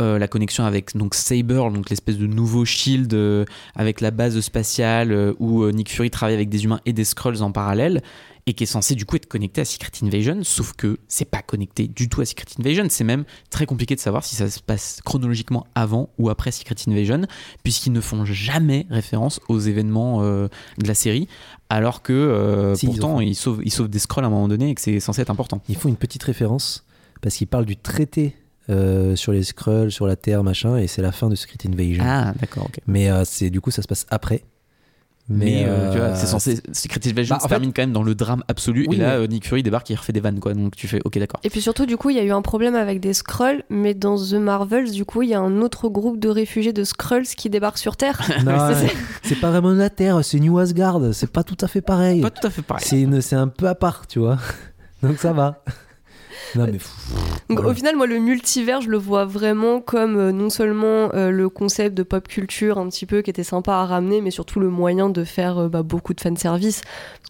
euh, la connexion avec donc Saber, donc l'espèce de nouveau shield euh, avec la base spatiale euh, où Nick Fury travaille avec des humains et des Skrulls en parallèle et qui est censé du coup être connecté à Secret Invasion, sauf que c'est pas connecté du tout à Secret Invasion. C'est même très compliqué de savoir si ça se passe chronologiquement avant ou après Secret Invasion, puisqu'ils ne font jamais référence aux événements de la série, alors que Si, ils pourtant font. ils, sauvent, ils sauvent des Skrulls à un moment donné et que c'est censé être important. Ils font une petite référence parce qu'ils parlent du traité euh, sur les Skrulls, sur la Terre, machin, et c'est la fin de Secret Invasion. Ah, d'accord, ok. Mais euh, c'est du coup ça se passe après. Mais, euh, tu vois, c'est censé. Secret Invasion Bah, se fait- termine quand même dans le drame absolu. Oui, et là, mais- Nick Fury débarque et il refait des vannes, quoi. Donc tu fais, ok, d'accord. Et puis surtout, du coup, il y a eu un problème avec des Skrulls, mais dans The Marvels, du coup, il y a un autre groupe de réfugiés de Skrulls qui débarquent sur Terre. Non, C'est- c'est pas vraiment la Terre, c'est New Asgard, c'est pas tout à fait pareil. Pas tout à fait pareil. C'est une- c'est un peu à part, tu vois. Donc ça va. Non mais pff, Donc voilà. au final, moi, le multivers, je le vois vraiment comme euh, non seulement euh, le concept de pop culture un petit peu qui était sympa à ramener, mais surtout le moyen de faire euh, bah, beaucoup de fanservice.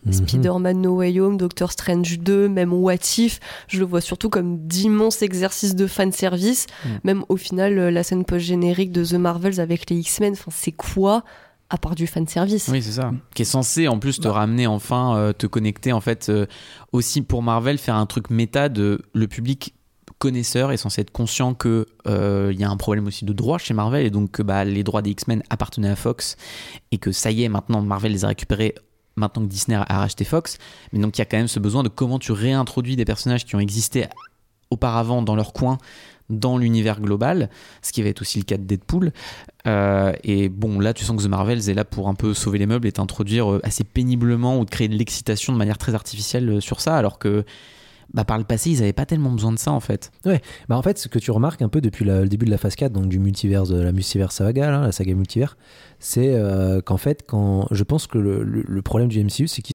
Mhm. Spider-Man No Way Home, Doctor Strange 2, même What If, je le vois surtout comme d'immenses exercices de fanservice. Mm. Même au final, la scène post-générique de The Marvels avec les X-Men, enfin, c'est quoi? À part du fanservice. Oui, c'est ça. Qui est censé en plus te ramener enfin, euh, te connecter en fait euh, aussi pour Marvel, faire un truc méta de le public connaisseur est censé être conscient que euh, il y a un problème aussi de droit chez Marvel et donc que bah, les droits des X-Men appartenaient à Fox et que ça y est maintenant Marvel les a récupérés maintenant que Disney a racheté Fox. Mais donc il y a quand même ce besoin de comment tu réintroduis des personnages qui ont existé auparavant dans leur coin dans l'univers global, ce qui va être aussi le cas de Deadpool. Euh, et bon, là, tu sens que The Marvels est là pour un peu sauver les meubles et t'introduire euh, assez péniblement ou de créer de l'excitation de manière très artificielle euh, sur ça, alors que bah, par le passé, ils n'avaient pas tellement besoin de ça en fait. Bah en fait, ce que tu remarques un peu depuis le début de la phase 4, donc du multivers, de la multivers saga, la saga multivers, c'est qu'en fait, quand je pense que le, le- le problème du MCU, c'est qu'ils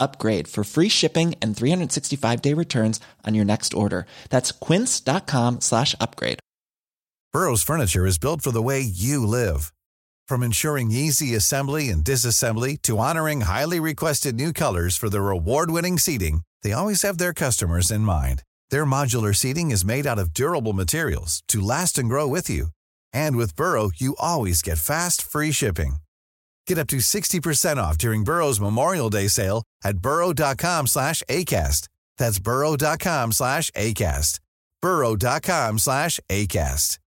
upgrade for free shipping and 365 day returns on your next order. That's quince.com slash upgrade. Burrow's furniture is built for the way you live. From ensuring easy assembly and disassembly to honoring highly requested new colors for their award-winning seating, they always have their customers in mind. Their modular seating is made out of durable materials to last and grow with you. And with Burrow, you always get fast, free shipping. Get up to 60% off during Burrow's Memorial Day sale at burrow.com slash ACAST. That's burrow.com slash ACAST. burrow.com slash ACAST.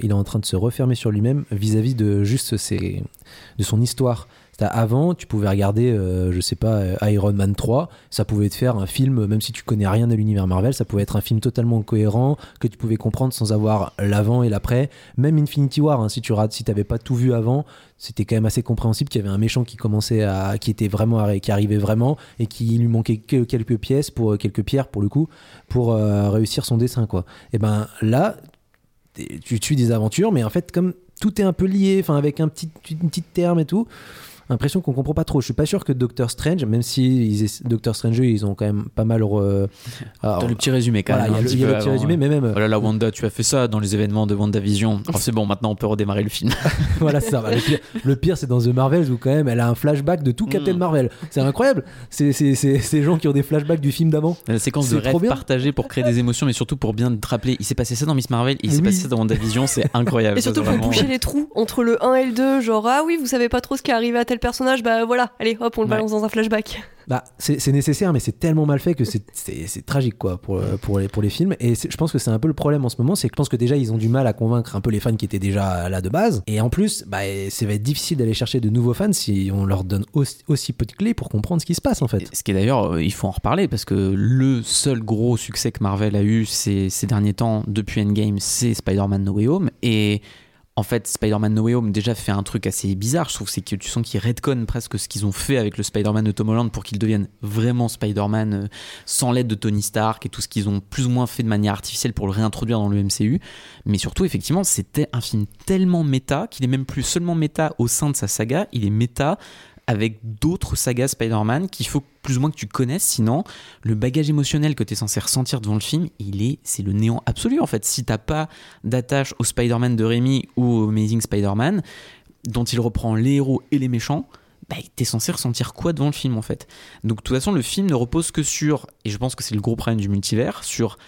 Il est en train de se refermer sur lui-même vis-à-vis de juste ses, de son histoire. Avant, tu pouvais regarder, euh, je sais pas, euh, Iron Man 3, ça pouvait te faire un film, même si tu connais rien de l'univers Marvel, ça pouvait être un film totalement cohérent, que tu pouvais comprendre sans avoir l'avant et l'après. Même Infinity War, hein, si tu rates, si t'avais pas tout vu avant, c'était quand même assez compréhensible qu'il y avait un méchant qui commençait à, qui était vraiment, qui arrivait vraiment et qui lui manquait que quelques pièces pour quelques pierres pour le coup pour euh, réussir son dessin quoi. Et ben là, tu tues des aventures, mais en fait, comme tout est un peu lié, enfin avec un petit, une petite terme et tout, l'impression qu'on comprend pas trop. Je suis pas sûr que Doctor Strange, même si ils Doctor Strange, ils ont quand même pas mal. re- alors, Dans le petit résumé quand voilà, même. il y a un le, petit il y a peu le petit avant, résumé, ouais. mais même. Oh là là, Wanda, tu as fait ça dans les événements de WandaVision. Oh, c'est bon, maintenant on peut redémarrer le film. voilà, c'est ça. Le pire, le pire, c'est dans The Marvels où quand même elle a un flashback de tout Captain Mm. Marvel. C'est incroyable. C'est c'est- c'est- ces gens qui ont des flashbacks du film d'avant. La séquence de rêve partagée pour créer des émotions, mais surtout pour bien te rappeler. Il s'est passé ça dans Miss Marvel, il s'est Oui. passé ça dans WandaVision, c'est incroyable. Et surtout pour vraiment- boucher les trous entre le 1 et le 2, genre ah oui, vous savez pas trop ce qui est arrivé à tel personnage, bah voilà, allez hop, on le Ouais. balance dans un flashback. Bah, c'est nécessaire, mais c'est tellement mal fait que c'est- c'est c'est tragique quoi pour, euh, pour, les, pour les films. Et je pense que c'est un peu le problème en ce moment, c'est que je pense que déjà ils ont du mal à convaincre un peu les fans qui étaient déjà là de base. Et en plus, bah, ça va être difficile d'aller chercher de nouveaux fans si on leur donne aussi, aussi peu de clés pour comprendre ce qui se passe en fait. Ce qui est d'ailleurs, euh, il faut en reparler parce que le seul gros succès que Marvel a eu ces, ces derniers temps depuis Endgame, c'est Spider-Man No Way Home. Et en fait, Spider-Man No Way Home déjà fait un truc assez bizarre, je trouve, c'est que tu sens qu'ils redconnent presque ce qu'ils ont fait avec le Spider-Man de Tom Holland pour qu'il devienne vraiment Spider-Man euh, sans l'aide de Tony Stark et tout ce qu'ils ont plus ou moins fait de manière artificielle pour le réintroduire dans le MCU. Mais surtout, effectivement, c'était un film tellement méta qu'il est même plus seulement méta au sein de sa saga, il est méta avec d'autres sagas Spider-Man qu'il faut plus ou moins que tu connaisses, sinon le bagage émotionnel que tu es censé ressentir devant le film, il est c'est le néant absolu en fait. Si t'as pas d'attache au Spider-Man de Rémi ou au Amazing Spider-Man, dont il reprend les héros et les méchants, bah, t'es censé ressentir quoi devant le film en fait? Donc de toute façon, le film ne repose que sur, et je pense que c'est le gros problème du multivers, sur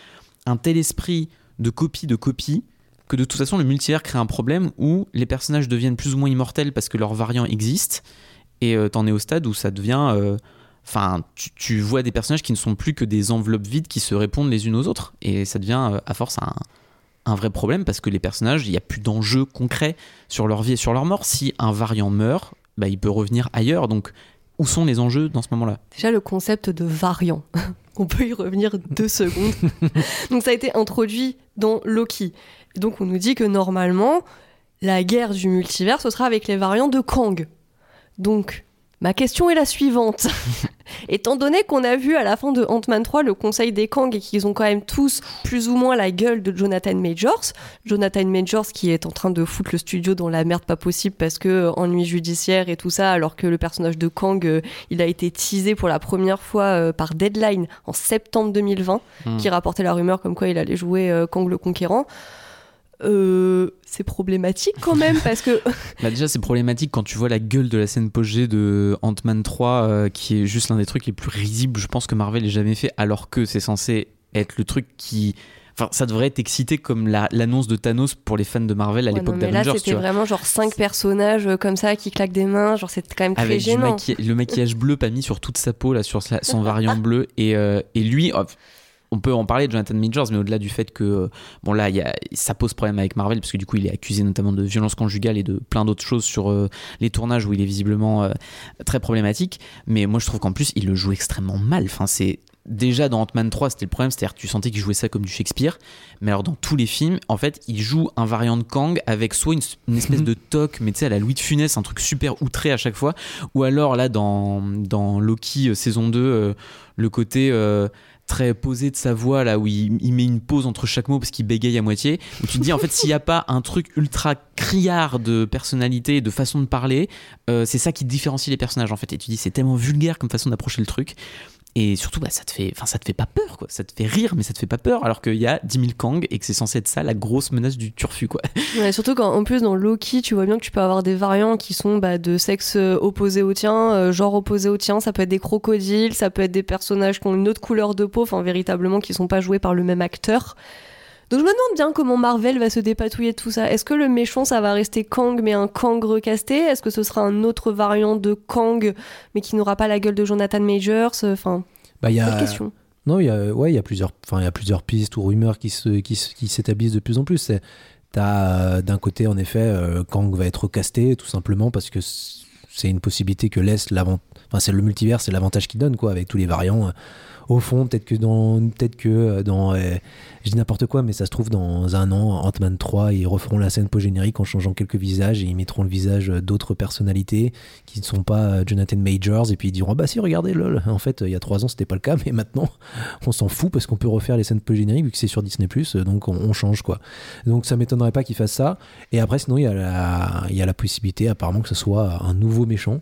un tel esprit de copie de copie que de toute façon le multivers crée un problème où les personnages deviennent plus ou moins immortels parce que leurs variants existent et euh, t'en es au stade où ça devient euh, enfin tu, tu vois des personnages qui ne sont plus que des enveloppes vides qui se répondent les unes aux autres et ça devient euh, à force un, un vrai problème parce que les personnages il n'y a plus d'enjeu concret sur leur vie et sur leur mort si un variant meurt bah, il peut revenir ailleurs donc où sont les enjeux dans ce moment là Déjà le concept de variant, on peut y revenir deux secondes. Donc ça a été introduit dans Loki. Donc on nous dit que normalement, la guerre du multivers, ce sera avec les variants de Kang. Donc, ma question est la suivante. Étant donné qu'on a vu à la fin de Ant-Man 3 le conseil des Kang et qu'ils ont quand même tous plus ou moins la gueule de Jonathan Majors, Jonathan Majors qui est en train de foutre le studio dans la merde pas possible parce que euh, ennui judiciaire et tout ça, alors que le personnage de Kang, euh, il a été teasé pour la première fois euh, par Deadline en septembre 2020, Hmm. qui rapportait la rumeur comme quoi il allait jouer euh, Kang le Conquérant. Euh, c'est problématique quand même parce que Bah déjà c'est problématique quand tu vois la gueule de la scène post-G de Ant-Man 3 euh, qui est juste l'un des trucs les plus risibles je pense que Marvel ait jamais fait alors que c'est censé être le truc qui enfin ça devrait être excité comme la- l'annonce de Thanos pour les fans de Marvel à Ouais, l'époque là d'Avengers tu c'était vraiment genre cinq personnages euh, comme ça qui claquent des mains, genre c'est quand même très avec gênant. maqui- le maquillage bleu pas mis sur toute sa peau là sur sa- son variant bleu et, euh, et lui oh, on peut en parler de Jonathan Majors mais au-delà du fait que euh, bon là il y a, ça pose problème avec Marvel parce que du coup il est accusé notamment de violence conjugale et de plein d'autres choses sur euh, les tournages où il est visiblement euh, très problématique. Mais moi je trouve qu'en plus il le joue extrêmement mal. Enfin c'est déjà dans Ant-Man 3 c'était le problème c'est-à-dire que tu sentais qu'il jouait ça comme du Shakespeare. Mais alors dans tous les films en fait il joue un variant de Kang avec soit une, une espèce de toque mais tu sais à la Louis de Funès un truc super outré à chaque fois. Ou alors là dans, dans Loki euh, saison 2 euh, le côté très posé de sa voix là où il, met une pause entre chaque mot parce qu'il bégaye à moitié. Où tu te dis en fait s'il n'y a pas un truc ultra criard de personnalité de façon de parler euh, c'est ça qui différencie les personnages en fait. Et tu dis c'est tellement vulgaire comme façon d'approcher le truc et surtout bah, ça te fait enfin ça te fait pas peur quoi ça te fait rire mais ça te fait pas peur alors qu'il y a 10 000 Kang et que c'est censé être ça la grosse menace du turfu quoi surtout quand en plus dans Loki, tu vois bien que tu peux avoir des variants qui sont bah, de sexe euh, opposé au tien, euh, genre opposé au tien. Ça peut être des crocodiles, ça peut être des personnages qui ont une autre couleur de peau, enfin véritablement qui sont pas joués par le même acteur. Donc je me demande bien comment Marvel va se dépatouiller de tout ça. Est-ce que le méchant ça va rester Kang mais un Kang recasté? Est-ce que ce sera un autre variant de Kang mais qui n'aura pas la gueule de Jonathan Majors? Enfin, Bah, y a... question. Non, il y a, ouais, il y a plusieurs, enfin, il y a plusieurs pistes ou rumeurs qui se, qui, se- qui s'établissent de plus en plus. T'as euh, d'un côté, en effet, euh, Kang va être casté, tout simplement parce que c'est une possibilité que laisse l'avant, enfin, c'est le multivers, c'est l'avantage qu'il donne, quoi, avec tous les variants. euh. Au fond, peut-être que dans, peut-être que euh, dans, euh, je dis n'importe quoi, mais ça se trouve dans un an, Ant-Man 3, ils referont la scène post-générique en changeant quelques visages et ils mettront le visage d'autres personnalités qui ne sont pas euh, Jonathan Majors et puis ils diront bah si regardez lol. En fait il y a trois ans c'était pas le cas mais maintenant on s'en fout parce qu'on peut refaire les scènes post-génériques vu que c'est sur Disney donc on, change quoi. Donc ça m'étonnerait pas qu'ils fassent ça. Et après sinon il y il y a la possibilité apparemment que ce soit un nouveau méchant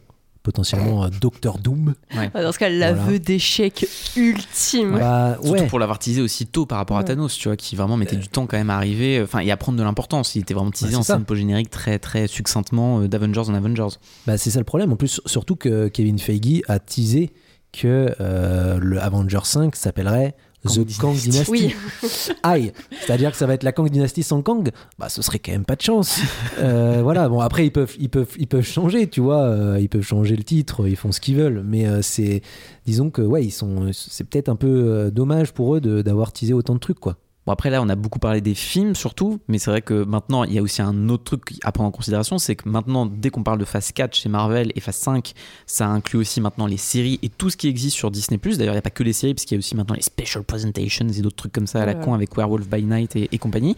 potentiellement un Docteur Doom Ouais, Dans ce cas, l'aveu Voilà. d'échec ultime. bah Surtout ouais pour l'avoir teasé aussi tôt par rapport à. Thanos, tu vois, qui vraiment mettait du temps quand même à arriver, enfin, et à prendre de l'importance. Il était vraiment teasé Bah, en ça. scène post-générique très, très succinctement euh, d'Avengers en Avengers. Bah, c'est ça le problème. En plus, surtout que Kevin Feige a teasé que euh, le Avenger 5 s'appellerait Kang The Kang Dynasty. Oui. Aïe, c'est-à-dire que ça va être la Kang Dynasty sans Kang. Bah, ce serait quand même pas de chance. Euh, voilà. Bon, après ils peuvent, ils peuvent, ils peuvent changer, tu vois. euh, ils peuvent changer le titre, ils font ce qu'ils veulent. Mais euh, c'est, disons que ouais, ils sont, c'est peut-être un peu euh, dommage pour eux de- d'avoir teasé autant de trucs, quoi. Bon, après, là, on a beaucoup parlé des films surtout, mais c'est vrai que maintenant, il y a aussi un autre truc à prendre en considération c'est que maintenant, dès qu'on parle de phase 4 chez Marvel et phase 5, ça inclut aussi maintenant les séries et tout ce qui existe sur Disney. D'ailleurs, il n'y a pas que les séries, parce qu'il y a aussi maintenant les special presentations et d'autres trucs comme ça à la Ouais. con avec Werewolf by Night et, et compagnie.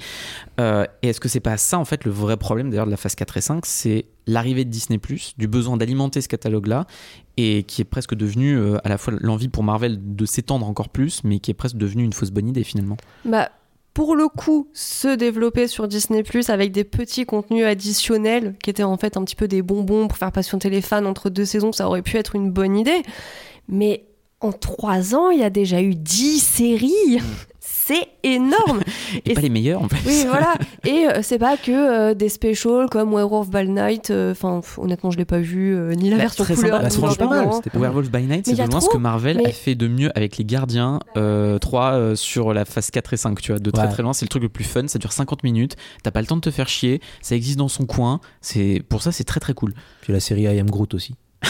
Euh, et est-ce que c'est pas ça, en fait, le vrai problème d'ailleurs de la phase 4 et 5 C'est l'arrivée de Disney, du besoin d'alimenter ce catalogue-là, et qui est presque devenu euh, à la fois l'envie pour Marvel de s'étendre encore plus, mais qui est presque devenu une fausse bonne idée finalement. Bah, pour le coup, se développer sur Disney Plus avec des petits contenus additionnels qui étaient en fait un petit peu des bonbons pour faire patienter les fans entre deux saisons, ça aurait pu être une bonne idée. Mais en trois ans, il y a déjà eu dix séries. C'est énorme. Et, Et pas les meilleurs en fait. Oui, voilà. Et euh, c'est pas que euh, des specials comme Werewolf by Night. euh, Enfin, honnêtement, je l'ai pas vu euh, ni la Bah, version couleur. Bah, franchement, pas mal, c'était. Werewolf by Night, c'est de loin ce que Marvel mais- a fait de mieux avec les Gardiens euh, 3 euh, sur la phase 4 et 5, tu vois, de très Ouais. très loin, c'est le truc le plus fun, ça dure 50 minutes, t'as pas le temps de te faire chier, ça existe dans son coin, c'est pour ça c'est très très cool. Puis la série I Am Groot aussi.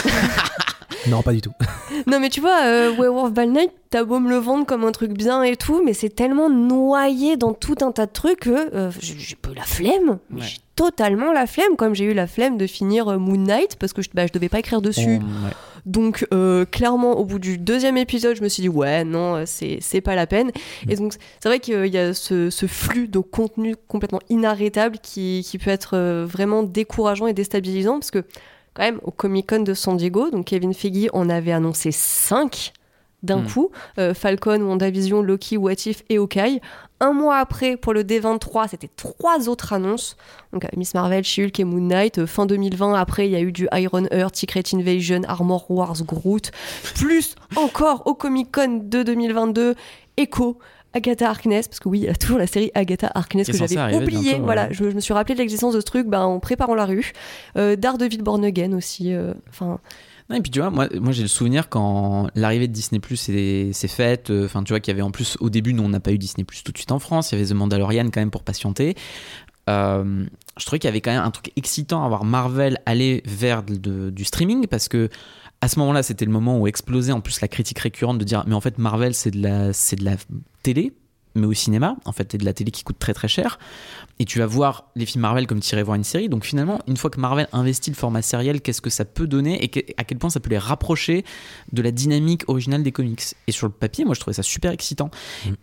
non, pas du tout. Non, mais tu vois, euh, Werewolf by Night, t'as beau me le vendre comme un truc bien et tout, mais c'est tellement noyé dans tout un tas de trucs que euh, j'ai peu la flemme. Mais Ouais. J'ai totalement la flemme, comme j'ai eu la flemme de finir euh, Moon Knight parce que je, bah, je devais pas écrire dessus. Ouais. Donc, euh, clairement, au bout du deuxième épisode, je me suis dit, ouais, non, euh, c'est pas la peine. Et donc, c'est vrai qu'il y a ce, ce flux de contenu complètement inarrêtable qui, qui peut être vraiment décourageant et déstabilisant parce que, quand même, au Comic Con de San Diego, donc Kevin Feige en avait annoncé 5 d'un Mm. coup euh, Falcon, WandaVision, Loki, What If et Hawkeye. Un mois après, pour le D23, c'était trois autres annonces. Donc euh, Miss Marvel, She-Hulk et Moon Knight. Euh, fin 2020, après, il y a eu du Iron Heart, Secret Invasion, Armor Wars, Groot. Plus encore au Comic Con de 2022, Echo. Agatha Harkness, parce que oui, il y a toujours la série Agatha Harkness que j'avais arriver oublié. bientôt, voilà, je, je me suis rappelé de l'existence de ce truc bah, en préparant la rue. Euh, Daredevil Born Again aussi. euh, Enfin, Non, et puis tu vois, moi, moi j'ai le souvenir quand l'arrivée de Disney Plus s'est faite, euh, enfin tu vois qu'il y avait en plus au début, nous on n'a pas eu Disney Plus tout de suite en France, il y avait The Mandalorian quand même pour patienter. Euh, je trouvais qu'il y avait quand même un truc excitant à voir Marvel aller vers de- de- du streaming parce que à ce moment-là, c'était le moment où explosait en plus la critique récurrente de dire mais en fait Marvel c'est de la c'est de la télé mais au cinéma. En fait c'est de la télé qui coûte très très cher. Et tu vas voir les films Marvel comme tu irais voir une série. Donc finalement une fois que Marvel investit le format sériel qu'est-ce que ça peut donner et que- à quel point ça peut les rapprocher de la dynamique originale des comics? Et sur le papier moi je trouvais ça super excitant.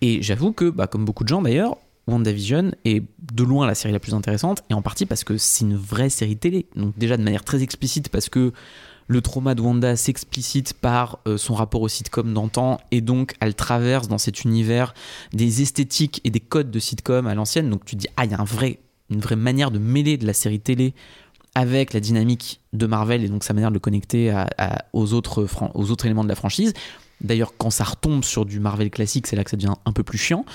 Et j'avoue que bah, comme beaucoup de gens d'ailleurs WandaVision est de loin la série la plus intéressante. Et en partie parce que c'est une vraie série télé. Donc déjà de manière très explicite parce que le trauma de Wanda s'explicite par euh, son rapport au sitcom d'antan et donc elle traverse dans cet univers des esthétiques et des codes de sitcom à l'ancienne. Donc tu te dis, ah, il y a une vraie manière de mêler de la série télé avec la dynamique de Marvel et donc sa manière de le connecter aux autres éléments de la franchise. D'ailleurs, quand ça retombe sur du Marvel classique, c'est là que ça devient un peu plus chiant.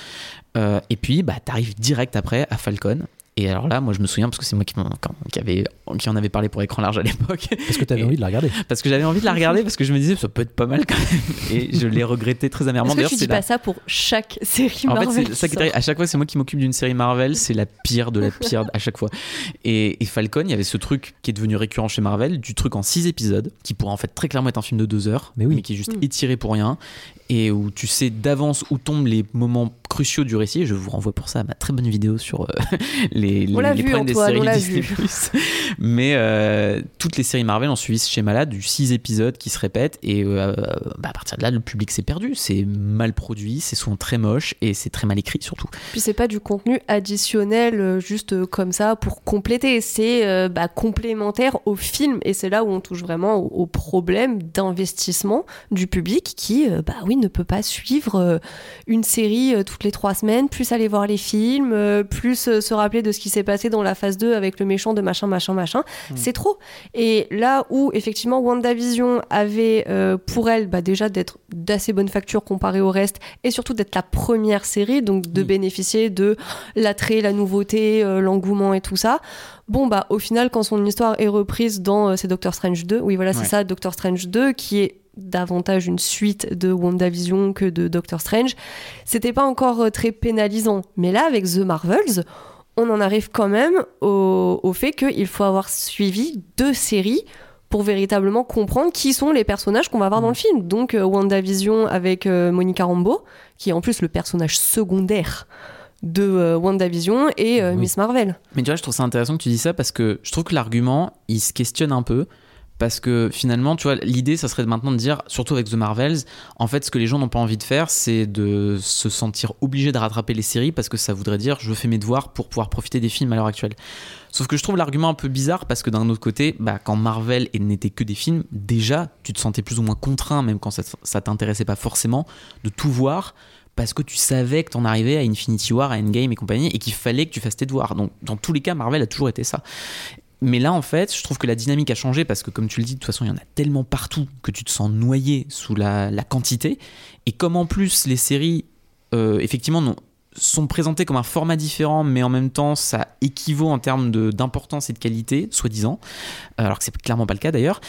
Euh, et puis, bah, t'arrives direct après à Falcon. Et alors là, moi, je me souviens parce que c'est moi qui, m'en- quand- qui, avait, qui en avait parlé pour écran large à l'époque. Est-ce que tu avais envie de la regarder Parce que j'avais envie de la regarder parce que je me disais ça peut être pas mal quand même. Et je l'ai regretté très amèrement. Est-ce que tu dis la- pas ça pour chaque série en fait, Marvel c'est ça qui qui est sort À chaque fois, c'est moi qui m'occupe d'une série Marvel. C'est la pire de la pire à chaque fois. Et, et Falcon, il y avait ce truc qui est devenu récurrent chez Marvel, du truc en 6 épisodes, qui pourrait en fait très clairement être un film de 2 heures, Mais oui. qui est juste Mm. étiré pour rien, et où tu sais d'avance où tombent les moments cruciaux du récit. Je vous renvoie pour ça à ma très bonne vidéo sur euh, les, On les, les vu, problèmes des séries Disney+. Mais euh, toutes les séries Marvel ont suivi ce schéma-là du 6 épisodes qui se répètent et euh, bah, à partir de là le public s'est perdu. C'est mal produit, c'est souvent très moche et c'est très mal écrit surtout. Puis c'est pas du contenu additionnel juste comme ça pour compléter, c'est bah, complémentaire au film et c'est là où on touche vraiment au, au problème d'investissement du public qui, bah oui, ne peut pas suivre euh, une série euh, toutes les trois semaines, plus aller voir les films, euh, plus se rappeler de ce qui s'est passé dans la phase 2 avec le méchant de machin, machin, machin. C'est trop. Et là où effectivement WandaVision avait euh, pour elle bah, déjà d'être d'assez bonne facture comparée au reste et surtout d'être la première série, donc de Oui. bénéficier de l'attrait, la nouveauté, euh, l'engouement et tout ça. Bon, bah au final, quand son histoire est reprise dans euh, c'est Doctor Strange 2, oui, voilà, c'est ça, Doctor Strange 2, qui est davantage une suite de WandaVision que de Doctor Strange, c'était pas encore euh, très pénalisant. Mais là, avec The Marvels, on en arrive quand même au, au fait qu'il faut avoir suivi deux séries pour véritablement comprendre qui sont les personnages qu'on va voir dans le film. Donc euh, WandaVision avec euh, Monica Rambeau, qui est en plus le personnage secondaire de euh, WandaVision, et euh, Oui. Miss Marvel. Mais tu vois, je trouve ça intéressant que tu dis ça parce que je trouve que l'argument, il se questionne un peu. Parce que finalement, tu vois, l'idée, ça serait maintenant de dire, surtout avec The Marvels, en fait, ce que les gens n'ont pas envie de faire, c'est de se sentir obligé de rattraper les séries parce que ça voudrait dire, je fais mes devoirs pour pouvoir profiter des films à l'heure actuelle. Sauf que je trouve l'argument un peu bizarre parce que d'un autre côté, bah, quand Marvel n'était que des films, déjà, tu te sentais plus ou moins contraint, même quand ça, ça t'intéressait pas forcément, de tout voir parce que tu savais que t'en arrivais à Infinity War, à Endgame et compagnie, et qu'il fallait que tu fasses tes devoirs. Donc, dans tous les cas, Marvel a toujours été ça. Mais là, en fait, je trouve que la dynamique a changé parce que, comme tu le dis, de toute façon, il y en a tellement partout que tu te sens noyé sous la, quantité. Et comme en plus, les séries, euh, effectivement, sont présentées comme un format différent, mais en même temps, ça équivaut en termes d'importance et de qualité, soi-disant, alors que c'est clairement pas le cas d'ailleurs.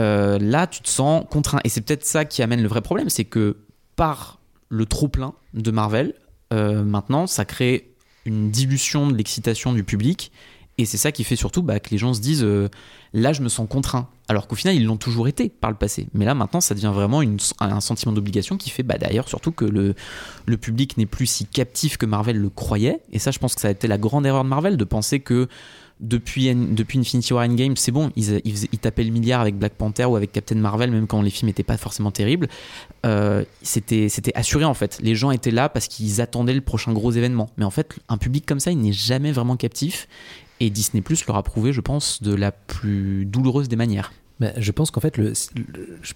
euh, là, tu te sens contraint. Et c'est peut-être ça qui amène le vrai problème, c'est que par le trop-plein de Marvel, euh, maintenant, ça crée une dilution de l'excitation du public. Et c'est ça qui fait surtout bah, que les gens se disent euh, là, je me sens contraint. Alors qu'au final, ils l'ont toujours été par le passé. Mais là, maintenant, ça devient vraiment un sentiment d'obligation qui fait bah, d'ailleurs surtout que le, le public n'est plus si captif que Marvel le croyait. Et ça, je pense que ça a été la grande erreur de Marvel de penser que depuis, depuis Infinity War Endgame, c'est bon, ils tapaient le milliard avec Black Panther ou avec Captain Marvel, même quand les films n'étaient pas forcément terribles. Euh, c'était c'était assuré en fait. Les gens étaient là parce qu'ils attendaient le prochain gros événement. Mais en fait, un public comme ça, il n'est jamais vraiment captif. Et Disney Plus leur a prouvé, je pense, de la plus douloureuse des manières. Mais je pense qu'en fait, le, le- je-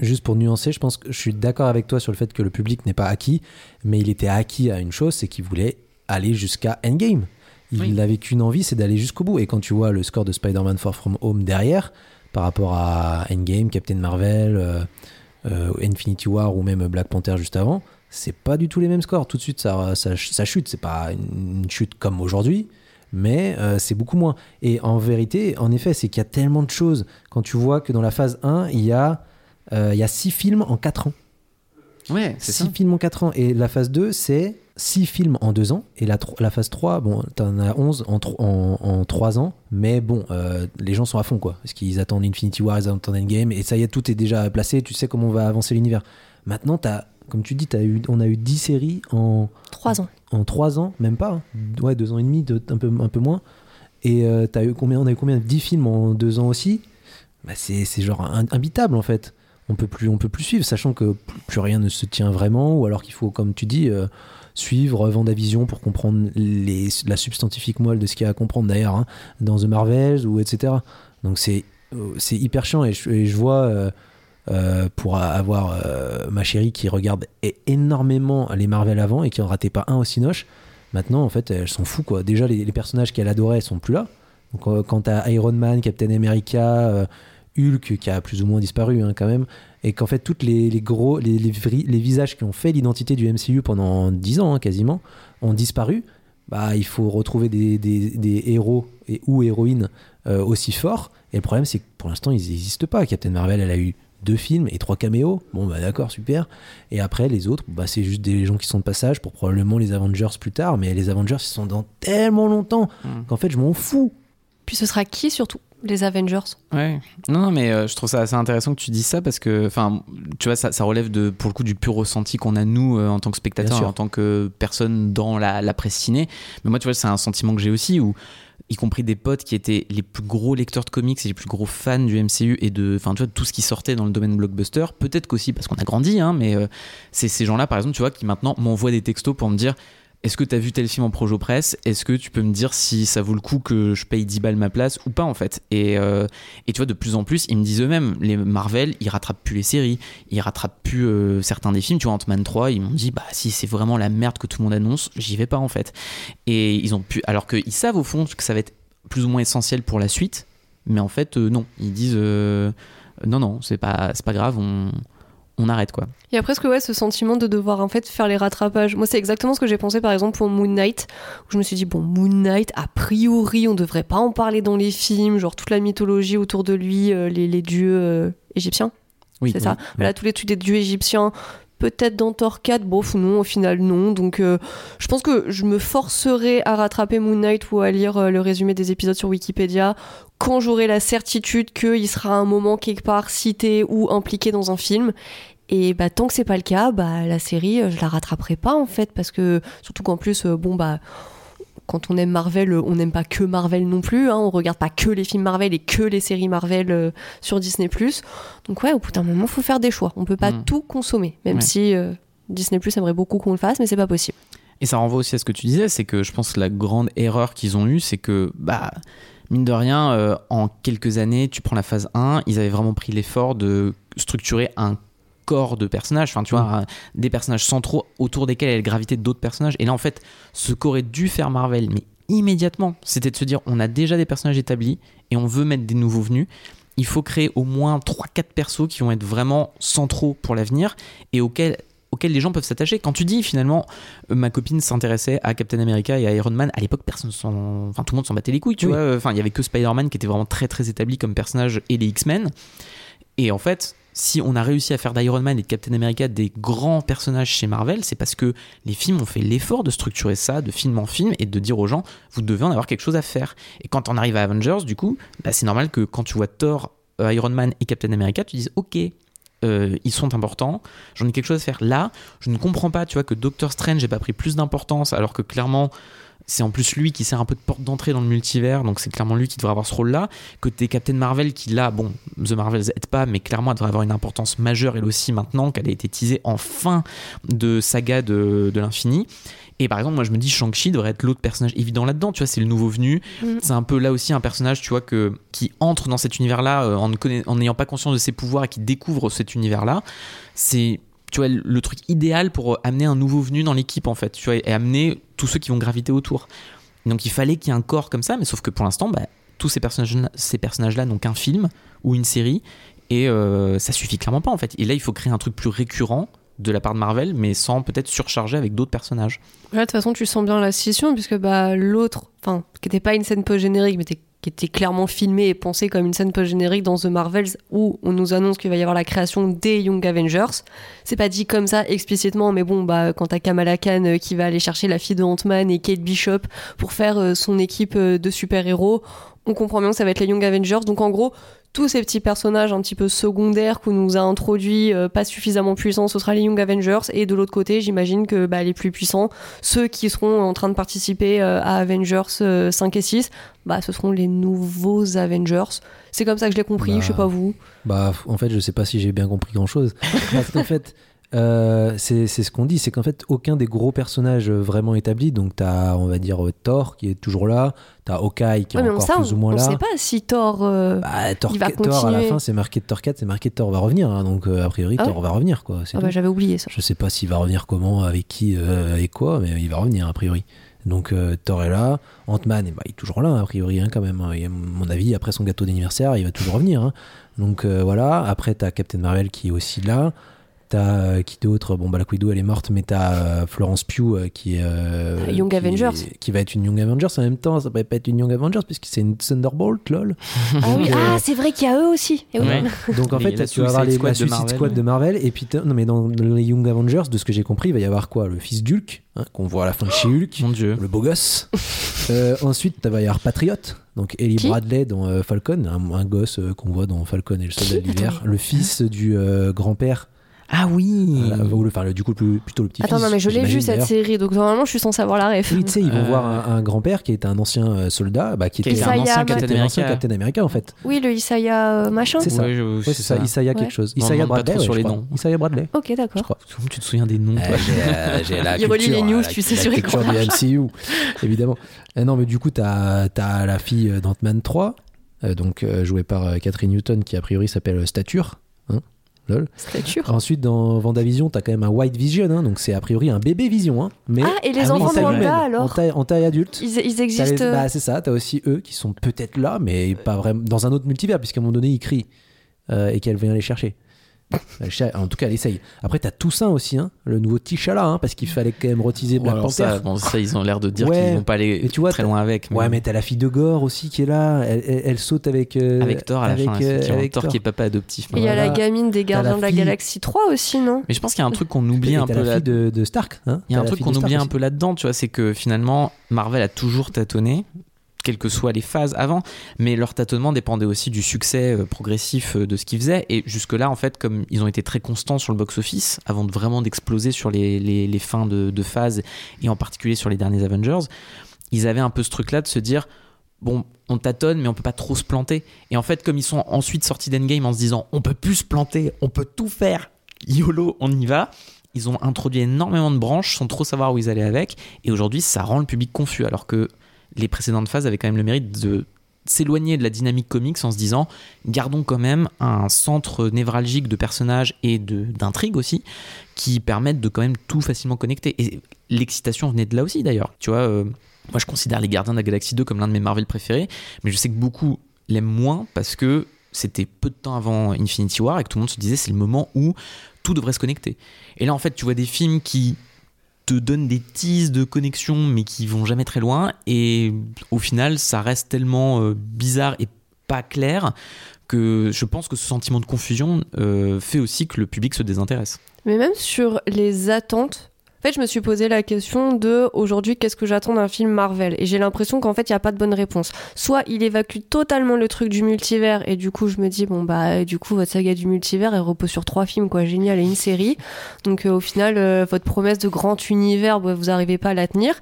juste pour nuancer, je pense que je suis d'accord avec toi sur le fait que le public n'est pas acquis, mais il était acquis à une chose, c'est qu'il voulait aller jusqu'à Endgame. Il Oui. n'avait qu'une envie, c'est d'aller jusqu'au bout. Et quand tu vois le score de Spider-Man Far From Home derrière, par rapport à Endgame, Captain Marvel, euh, euh, Infinity War ou même Black Panther juste avant, c'est pas du tout les mêmes scores. Tout de suite, ça, ça, ça chute. C'est pas une chute comme aujourd'hui, mais euh, c'est beaucoup moins. Et en vérité, en effet, c'est qu'il y a tellement de choses. Quand tu vois que dans la phase 1, il y a, euh, il y a 6 films en 4 ans. Ouais, c'est 6 films en 4 ans. Et la phase 2, c'est 6 films en 2 ans. Et la, la phase 3, bon, t'en as 11 en, en, en 3 ans. Mais bon, euh, les gens sont à fond, quoi. Parce qu'ils attendent Infinity War, ils attendent Endgame. Et ça y est, tout est déjà placé. Tu sais comment on va avancer l'univers. Maintenant, t'as, comme tu dis, eu, on a eu 10 séries en, Trois ans. en 3 ans, même pas. hein. Ouais, 2 ans et demi, deux- un, peu, un peu moins. Et euh, eu combien, on a eu combien 10 films en 2 ans aussi? Bah, c'est, c'est genre imbitable en fait. On peut plus, on peut plus suivre, sachant que plus- plus rien ne se tient vraiment, ou alors qu'il faut, comme tu dis, euh, suivre Vendavision pour comprendre les, la substantifique moelle de ce qu'il y a à comprendre d'ailleurs hein, dans The Marvels ou etc. Donc c'est euh, c'est hyper chiant et je, et je vois euh, euh, pour avoir euh, ma chérie qui regarde énormément les Marvel avant et qui en ratait pas un au Cinoche. Maintenant, en fait, elle s'en fout quoi. Déjà, les, personnages qu'elle adorait sont plus là. Euh, quand t'as Iron Man, Captain America, Hulk qui a plus ou moins disparu hein, quand même, et qu'en fait, toutes les, gros, les, visages qui ont fait l'identité du MCU pendant 10 ans hein, quasiment ont disparu. Bah, il faut retrouver des, des- héros et ou héroïnes aussi forts. Et le problème, c'est que pour l'instant, ils n'existent pas. Captain Marvel, elle a eu deux films et trois caméos. Bon, bah d'accord, super. Et après, les autres, bah, c'est juste des gens qui sont de passage pour probablement les Avengers plus tard. Mais les Avengers, ils sont dans tellement longtemps Mm. qu'en fait, je m'en fous. Puis ce sera qui surtout? Les Avengers Ouais. Non, non, mais euh, je trouve ça assez intéressant que tu dises ça parce que, enfin, tu vois, ça, ça relève de, pour le coup, du pur ressenti qu'on a nous euh, en tant que sûr. en tant que personne dans la, la presse ciné. Mais moi, tu vois, c'est un sentiment que j'ai aussi où, y compris des potes qui étaient les plus gros lecteurs de comics et les plus gros fans du MCU et de, enfin, tu vois, de tout ce qui sortait dans le domaine blockbuster. Peut-être qu'aussi parce qu'on a grandi, hein, mais euh, c'est ces gens-là, par exemple, tu vois, qui maintenant m'envoient des textos pour me dire. Est-ce que tu as vu tel film en projo presse? Est-ce que tu peux me dire si ça vaut le coup que je paye 10 balles ma place ou pas en fait? Et, euh, et tu vois, de plus en plus, ils me disent eux-mêmes, les Marvel, ils rattrapent plus les séries, ils rattrapent plus euh, certains des films. Tu vois, Ant-Man 3, ils m'ont dit, bah si c'est vraiment la merde que tout le monde annonce, j'y vais pas en fait. Et ils ont pu, alors qu'ils savent au fond que ça va être plus ou moins essentiel pour la suite, mais en fait, euh, non. Ils disent, non, non, c'est pas, pas grave, on, on arrête quoi. Il y a presque ouais, ce sentiment de devoir en fait faire les rattrapages. Moi, c'est exactement ce que j'ai pensé par exemple pour Moon Knight, où je me suis dit, bon, Moon Knight, a priori, on devrait pas en parler dans les films, genre toute la mythologie autour de lui, euh, les, les dieux euh, égyptiens. Oui, c'est oui. ça. Voilà, tous les trucs des dieux égyptiens. Peut-être dans 4, bof, non, au final, non. Donc, euh, je pense que je me forcerai à rattraper Moon Knight ou à lire euh, le résumé des épisodes sur Wikipédia quand j'aurai la certitude qu'il sera à un moment quelque part cité ou impliqué dans un film. Et bah, tant que c'est pas le cas, bah, la série, euh, je la rattraperai pas en fait, parce que surtout qu'en plus, bon, bah. Quand on aime Marvel, euh, on n'aime pas que Marvel non plus. Hein, on regarde pas que les films Marvel et que les séries Marvel euh, sur Disney+. Donc ouais, au bout d'un moment, faut faire des choix. On peut pas Mm. tout consommer, même Ouais. si euh, Disney Plus aimerait beaucoup qu'on le fasse, mais c'est pas possible. Et ça renvoie aussi à ce que tu disais, c'est que je pense que la grande erreur qu'ils ont eue, c'est que, bah, mine de rien, euh, en quelques années, tu prends la phase 1, ils avaient vraiment pris l'effort de structurer un corps de personnages, enfin tu vois, un- des personnages centraux autour desquels elle gravité d'autres personnages. Et là, en fait, ce qu'aurait dû faire Marvel, mais immédiatement, c'était de se dire, on a déjà des personnages établis et on veut mettre des nouveaux venus. Il faut créer au moins 3-4 persos qui vont être vraiment centraux pour l'avenir et auxquels auxquels les gens peuvent s'attacher. Quand tu dis finalement, euh, ma copine s'intéressait à Captain America et à Iron Man, à l'époque, personne s'en... enfin, tout le monde s'en battait les couilles, tu Oui. vois. Enfin, il y avait que Spider-Man qui était vraiment très très établi comme personnage et les X-Men. Et en fait, si on a réussi à faire d'Iron Man et de Captain America des grands personnages chez Marvel, c'est parce que les films ont fait l'effort de structurer ça de film en film et de dire aux gens, vous devez en avoir quelque chose à faire. Et quand on arrive à Avengers, du coup, bah, c'est normal que quand tu vois Thor, euh, Iron Man et Captain America, tu dises, ok, euh, ils sont importants, j'en ai quelque chose à faire. Là, je ne comprends pas, tu vois, que Doctor Strange n'ait pas pris plus d'importance, alors que clairement, c'est en plus lui qui sert un peu de porte d'entrée dans le multivers, donc c'est clairement lui qui devrait avoir ce rôle-là. Que t'es Captain Marvel qui, là, bon, The Marvels aide pas, mais clairement, elle devrait avoir une importance majeure, elle aussi, maintenant qu'elle a été teasée en fin de saga de, de l'infini. Et par exemple, moi je me dis Shang-Chi devrait être l'autre personnage évident là-dedans, tu vois, c'est le nouveau venu. Mhm. C'est un peu là aussi un personnage, tu vois, que, qui entre dans cet univers-là euh, en n'ayant pas conscience de ses pouvoirs et qui découvre cet univers-là. C'est, tu vois, le truc idéal pour euh, amener un nouveau venu dans l'équipe, en fait, tu vois, et amener tous ceux qui vont graviter autour. Donc il fallait qu'il y ait un corps comme ça, mais sauf que pour l'instant, bah, tous ces personnages-là ces personnages n'ont qu'un film ou une série, et euh, ça suffit clairement pas, en fait. Et là, il faut créer un truc plus récurrent de la part de Marvel, mais sans peut-être surcharger avec d'autres personnages. De toute façon, tu sens bien la scission, puisque bah, l'autre, enfin, qui n'était pas une scène post-générique, mais qui était clairement filmée et pensée comme une scène post-générique dans The Marvels, où on nous annonce qu'il va y avoir la création des Young Avengers. C'est pas dit comme ça explicitement, mais bon, bah, quand t'as Kamala Khan euh, qui va aller chercher la fille de Ant-Man et Kate Bishop pour faire euh, son équipe euh, de super-héros, on comprend bien que ça va être les Young Avengers. Donc en gros, tous ces petits personnages un petit peu secondaires qu'on nous a introduits, euh, pas suffisamment puissants, ce sera les Young Avengers. Et de l'autre côté, j'imagine que bah, les plus puissants, ceux qui seront en train de participer euh, à Avengers euh, 5 et 6, bah, ce seront les nouveaux Avengers. C'est comme ça que je l'ai compris, Bah, je sais pas vous. Bah, en fait, je sais pas si j'ai bien compris grand chose. Parce qu'en fait, Euh, c'est ce qu'on dit, c'est qu'en fait, aucun des gros personnages vraiment établis, donc t'as, on va dire, euh, Thor qui est toujours là, t'as Hawkeye qui est Ouais, on, encore ça, plus ou on, moins on là. sait pas si Thor. euh, Bah, Thor, il va Thor, à la fin, c'est marqué Thor 4, c'est marqué Thor va revenir, hein, donc euh, a priori, Ah Thor va revenir, quoi. Ah bah j'avais oublié ça. Je sais pas s'il va revenir comment, avec qui, et quoi, mais il va revenir, a priori. Donc Thor est là, Ant-Man, eh ben, il est toujours là, a priori, hein, quand même. hein. Et à mon avis, après son gâteau d'anniversaire, il va toujours revenir. Donc voilà, après, t'as Captain Marvel qui est aussi là. T'as euh, qui d'autre? Bon, bah, la Widow, elle est morte, mais t'as euh, Florence Pugh euh, qui est. euh, Ah, Young qui- Avengers. Qui va être une Young Avengers en même temps, ça va pas être une Young Avengers, puisque c'est une Thunderbolt, lol. Ah oui, euh, ah, c'est vrai qu'il y a eux aussi. Oui. Ouais. Donc en fait, tu vas avoir les, Squad la de Suicide Marvel, Squad ouais. de Marvel, et puis non mais dans les Young Avengers, de ce que j'ai compris, il va y avoir quoi? Le fils d'Hulk, hein, qu'on voit à la fin de chez Hulk, Mon dieu. le beau gosse. Euh, ensuite, il va y avoir Patriot, donc Ellie Qui? Bradley dans euh, Falcon, un, un gosse euh, qu'on voit dans Falcon et le soldat de l'hiver, le fils du euh, grand-père, Ah oui. voilà, ou le, enfin le- du coup le plutôt le petit-fils. Attends, non, mais je l'ai vu cette série, donc normalement je suis censé avoir la ref. Oui, tu sais, ils vont Euh, voir un, un grand-père qui est un ancien euh, soldat, bah, qui Qui était était un Isaiah ancien Captain qui était l'ancien America. Captain America en fait. Oui, le Isaiah euh, machin. C'est ça. Ouais, je- Ouais, c'est ça, Isaiah quelque chose. On Isaiah demande pas Bradley, trop ouais, sur je les crois. noms. Isaiah Bradley. Ok, Je d'accord. crois. Comment tu te souviens des noms toi Euh, j'ai, la Il relit culture, les news, la- tu sais, la sur culture du MCU, évidemment. Euh, non, mais du coup, t'as as la fille d'Ant-Man 3, euh, donc euh, jouée par euh, Catherine Newton, qui a priori s'appelle Stature. Lol. Ensuite, dans Vendavision, t'as quand même un White Vision, hein, donc c'est a priori un bébé Vision. Hein, mais Ah, et les en enfants de Wanda, alors en taille, en taille adulte. Ils, ils existent. les- euh, bah, c'est ça, t'as aussi eux qui sont peut-être là, mais pas vraiment dans un autre multivers, puisqu'à un moment donné, il crie euh, et qu'elle vient les chercher. En tout cas, elle essaye. Après, t'as Toussaint aussi, hein, le nouveau T'Challa, hein, parce qu'il fallait quand même reteaser Black Panther. ça, bon, ça, ils ont l'air de dire Ouais. qu'ils vont pas aller Mais tu vois, très loin avec. Ouais, mais t'as la fille de Gore aussi qui est là. Elle, elle- elle saute avec. euh, avec Thor à la avec, fin, euh, effectivement. avec Thor, Thor. qui est papa adoptif. Et il y a la Voilà. gamine des Gardiens la de la. Galaxie 3 aussi, non? Mais je pense qu'il y a un truc qu'on oublie un peu la là. fille de, de Stark. hein. Il y a un la truc qu'on oublie un peu là-dedans, tu vois, c'est que finalement, Marvel a toujours tâtonné, quelles que soient les phases avant, mais leur tâtonnement dépendait aussi du succès euh, progressif euh, de ce qu'ils faisaient. Et jusque-là, en fait, comme ils ont été très constants sur le box-office, avant de vraiment d'exploser sur les, fins de, de phase, et en particulier sur les derniers Avengers, ils avaient un peu ce truc-là de se dire. Bon, on tâtonne, mais on peut pas trop se planter. Et en fait, comme ils sont ensuite sortis d'Endgame en se disant, on peut plus se planter, on peut tout faire, YOLO, on y va. Ils ont introduit énormément de branches sans trop savoir où ils allaient avec. Et aujourd'hui, ça rend le public confus. Alors que les précédentes phases avaient quand même le mérite de s'éloigner de la dynamique comics en se disant gardons quand même un centre névralgique de personnages et d'intrigues aussi qui permettent de quand même tout facilement connecter. Et l'excitation venait de là aussi d'ailleurs. Tu vois, euh, moi je considère les Gardiens de la Galaxie 2 comme l'un de mes Marvel préférés, mais je sais que beaucoup l'aiment moins parce que c'était peu de temps avant Infinity War et que tout le monde se disait c'est le moment où tout devrait se connecter. Et là en fait tu vois des films qui te des teases de connexion mais qui vont jamais très loin et au final ça reste tellement euh, bizarre et pas clair que je pense que ce sentiment de confusion euh, fait aussi que le public se désintéresse. Mais même sur les attentes, en fait, je me suis posé la question de aujourd'hui, qu'est-ce que j'attends d'un film Marvel? Et j'ai l'impression qu'en fait, il n'y a pas de bonne réponse. Soit il évacue totalement le truc du multivers, et du coup, je me dis, bon, bah, du coup, votre saga du multivers, elle repose sur trois films, quoi, génial, et une série. Donc, euh, au final, euh, votre promesse de grand univers, bah, vous n'arrivez pas à la tenir.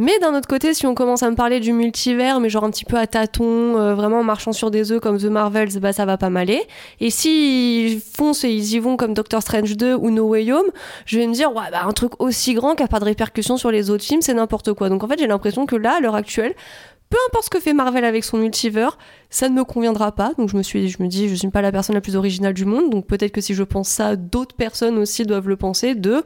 Mais d'un autre côté, si on commence à me parler du multivers, mais genre un petit peu à tâtons, euh, vraiment en marchant sur des œufs comme The Marvels, bah ça va pas m'aller. Et s'ils foncent et ils y vont comme Doctor Strange 2 ou No Way Home, je vais me dire, ouais, bah un truc aussi grand qui a pas de répercussions sur les autres films, c'est n'importe quoi. Donc en fait, j'ai l'impression que là, à l'heure actuelle, peu importe ce que fait Marvel avec son multivers, ça ne me conviendra pas. Donc je me suis, je me dis, je suis pas la personne la plus originale du monde. Donc peut-être que si je pense ça, d'autres personnes aussi doivent le penser. De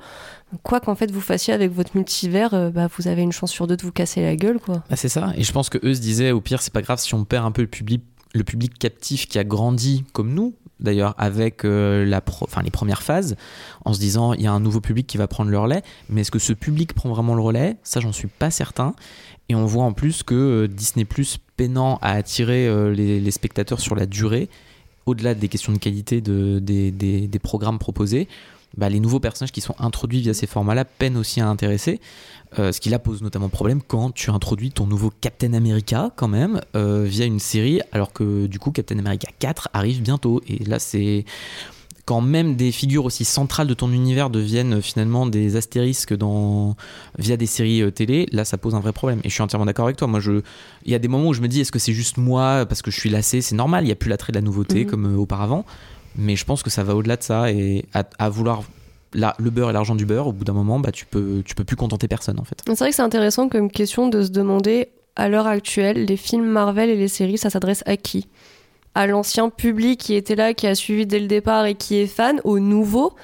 quoi qu'en fait vous fassiez avec votre multivers, euh, bah vous avez une chance sur deux de vous casser la gueule, quoi. Ah, c'est ça. Et je pense que eux se disaient, au pire, c'est pas grave si on perd un peu le public, le public captif qui a grandi comme nous, d'ailleurs, avec euh, la les premières phases, en se disant, il y a un nouveau public qui va prendre le relais. Mais est-ce que ce public prend vraiment le relais? Ça, j'en suis pas certain. Et on voit en plus que euh, Disney Plus peinant à attirer euh, les, spectateurs sur la durée, au-delà des questions de qualité de- des, des- des programmes proposés, bah, les nouveaux personnages qui sont introduits via ces formats-là peinent aussi à intéresser. Euh, ce qui là pose notamment problème quand tu introduis ton nouveau Captain America quand même euh, via une série alors que du coup Captain America 4 arrive bientôt. Et là c'est quand même des figures aussi centrales de ton univers deviennent euh, finalement des astérisques dans via des séries télé. Là ça pose un vrai problème. Et je suis entièrement d'accord avec toi. Moi je il y a des moments où je me dis est-ce que c'est juste moi parce que je suis lassé? C'est normal. Il y a plus l'attrait de la nouveauté Mhm. comme auparavant mais je pense que ça va au-delà de ça et à, vouloir le beurre et l'argent du beurre, au bout d'un moment, bah, tu peux, tu peux plus contenter personne en fait. C'est vrai que c'est intéressant comme question de se demander à l'heure actuelle, les films Marvel et les séries, ça s'adresse à qui? À l'ancien public qui était là, qui a suivi dès le départ et qui est fan, au nouveau?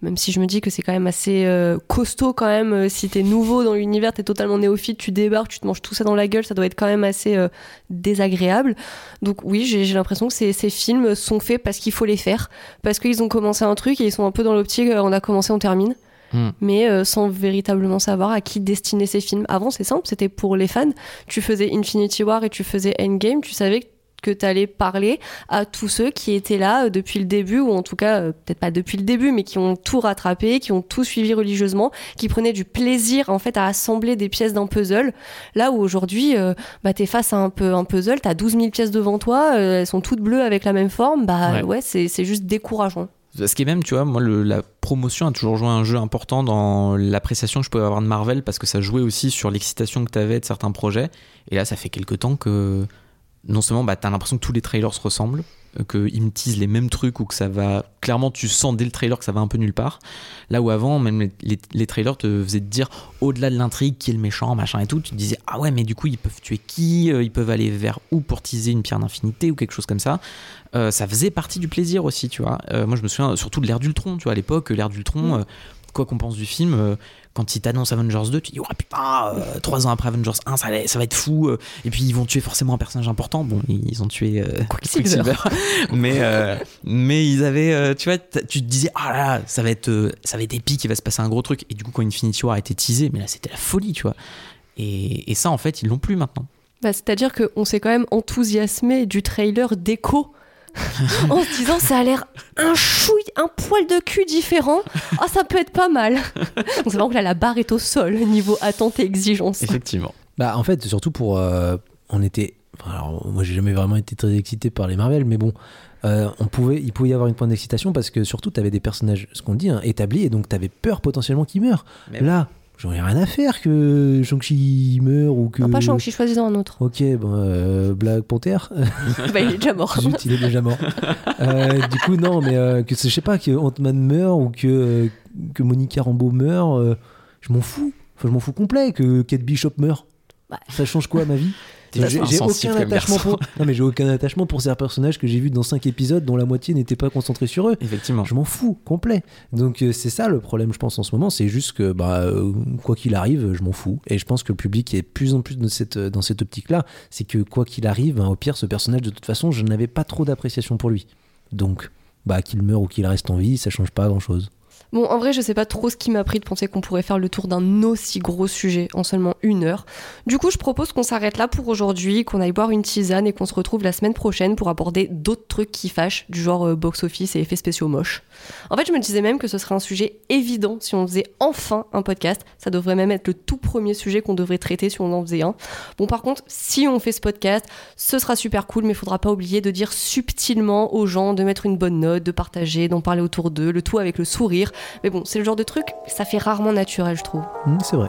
Même si je me dis que c'est quand même assez euh, costaud quand même, euh, si t'es nouveau dans l'univers, t'es totalement néophyte, tu débarques, tu te manges tout ça dans la gueule, ça doit être quand même assez euh, désagréable. Donc oui, j'ai l'impression que ces, ces films sont faits parce qu'il faut les faire, parce qu'ils ont commencé un truc et ils sont un peu dans l'optique, euh, on a commencé, on termine. Hmm. Mais euh, sans véritablement savoir à qui destiner ces films. Avant, c'est simple, c'était pour les fans. Tu faisais Infinity War et tu faisais Endgame, tu savais que que tu allais parler à tous ceux qui étaient là euh, depuis le début, ou en tout cas, euh, peut-être pas depuis le début, mais qui ont tout rattrapé, qui ont tout suivi religieusement, qui prenaient du plaisir en fait à assembler des pièces d'un puzzle. Là où aujourd'hui, euh, bah, t'es face à un, peu, un puzzle, t'as 12 000 pièces devant toi, euh, elles sont toutes bleues avec la même forme, bah Ouais. ouais, c'est c'est juste décourageant. Ce qui est même, tu vois, moi, le- la promotion a toujours joué un jeu important dans l'appréciation que je pouvais avoir de Marvel parce que ça jouait aussi sur l'excitation que tu avais de certains projets. Et là, ça fait quelques temps que non seulement bah, tu as l'impression que tous les trailers se ressemblent, euh, qu'ils me teasent les mêmes trucs ou que ça va. Clairement, tu sens dès le trailer que ça va un peu nulle part. Là où avant, même les, les- les trailers te faisaient te dire au-delà de l'intrigue qui est le méchant, machin et tout, tu te disais ah ouais, mais du coup, ils peuvent tuer qui Euh, Ils peuvent aller vers où pour teaser une pierre d'infinité ou quelque chose comme ça. Euh, ça faisait partie du plaisir aussi, tu vois. Euh, moi, je me souviens surtout de l'ère d'Ultron, tu vois, à l'époque, l'ère d'Ultron, euh, quoi qu'on pense du film, quand ils t'annoncent Avengers 2, tu dis, oh putain, euh, trois ans après Avengers 1, ça, va être fou. euh, et puis, ils vont tuer forcément un personnage important. Bon, ils ont tué euh, Quicksilver. mais, euh, mais ils avaient, tu vois, tu te disais, ah là, là, ça va être, ça va être épique, il va se passer un gros truc. Et du coup, quand Infinity War a été teasé, mais là, c'était la folie, tu vois. Et, et ça, en fait, ils l'ont plus maintenant. Bah, C'est-à-dire qu'on s'est quand même enthousiasmé du trailer d'écho en se disant ça a l'air un chouille, un poil de cul différent. Ah, ça peut être pas mal. Donc c'est vraiment que là, la barre est au sol niveau attente et exigence. Effectivement. Bah, en fait, surtout pour. euh, on était. enfin, alors, moi, j'ai jamais vraiment été très excité par les Marvel, mais bon, euh, on pouvait, il pouvait y avoir une point d'excitation parce que surtout, tu avais des personnages, ce qu'on dit, hein, établis, et donc tu avais peur potentiellement qu'ils meurent. Mais Là, j'en ai rien à faire que Shang-Chi meure ou que. Non, pas Shang-Chi, choisis un autre. Ok, bon, euh, Black Panther. bah, il est déjà mort. Zut, il est déjà mort. Euh, du coup, non, mais euh, que je sais pas, que Ant-Man meurt ou que, euh, que Monica Rambeau meurt, euh, je m'en fous. Enfin, je m'en fous complet que Kate Bishop meurt. Bah. Ça change quoi ma vie? J'ai aucun attachement pour. Non, mais j'ai aucun attachement pour ces personnages que j'ai vus dans 5 épisodes dont la moitié n'était pas concentrée sur eux. Effectivement. Je m'en fous complet. Donc euh, c'est ça le problème, je pense en ce moment, c'est juste que bah euh, quoi qu'il arrive, je m'en fous. Et je pense que le public est de plus en plus dans cette dans cette optique-là, c'est que quoi qu'il arrive, hein, au pire, ce personnage de toute façon, je n'avais pas trop d'appréciation pour lui. Donc bah qu'il meure ou qu'il reste en vie, ça change pas grand-chose. Bon, en vrai, je sais pas trop ce qui m'a pris de penser qu'on pourrait faire le tour d'un aussi gros sujet en seulement une heure. Du coup, je propose qu'on s'arrête là pour aujourd'hui, qu'on aille boire une tisane et qu'on se retrouve la semaine prochaine pour aborder d'autres trucs qui fâchent, du genre euh, box-office et effets spéciaux moches. En fait, je me disais même que ce serait un sujet évident si on faisait enfin un podcast. Ça devrait même être le tout premier sujet qu'on devrait traiter si on en faisait un. Bon, par contre, si on fait ce podcast, ce sera super cool, mais il faudra pas oublier de dire subtilement aux gens de mettre une bonne note, de partager, d'en parler autour d'eux, le tout avec le sourire. Mais bon, c'est le genre de truc, ça fait rarement naturel, je trouve. Hmm, c'est vrai.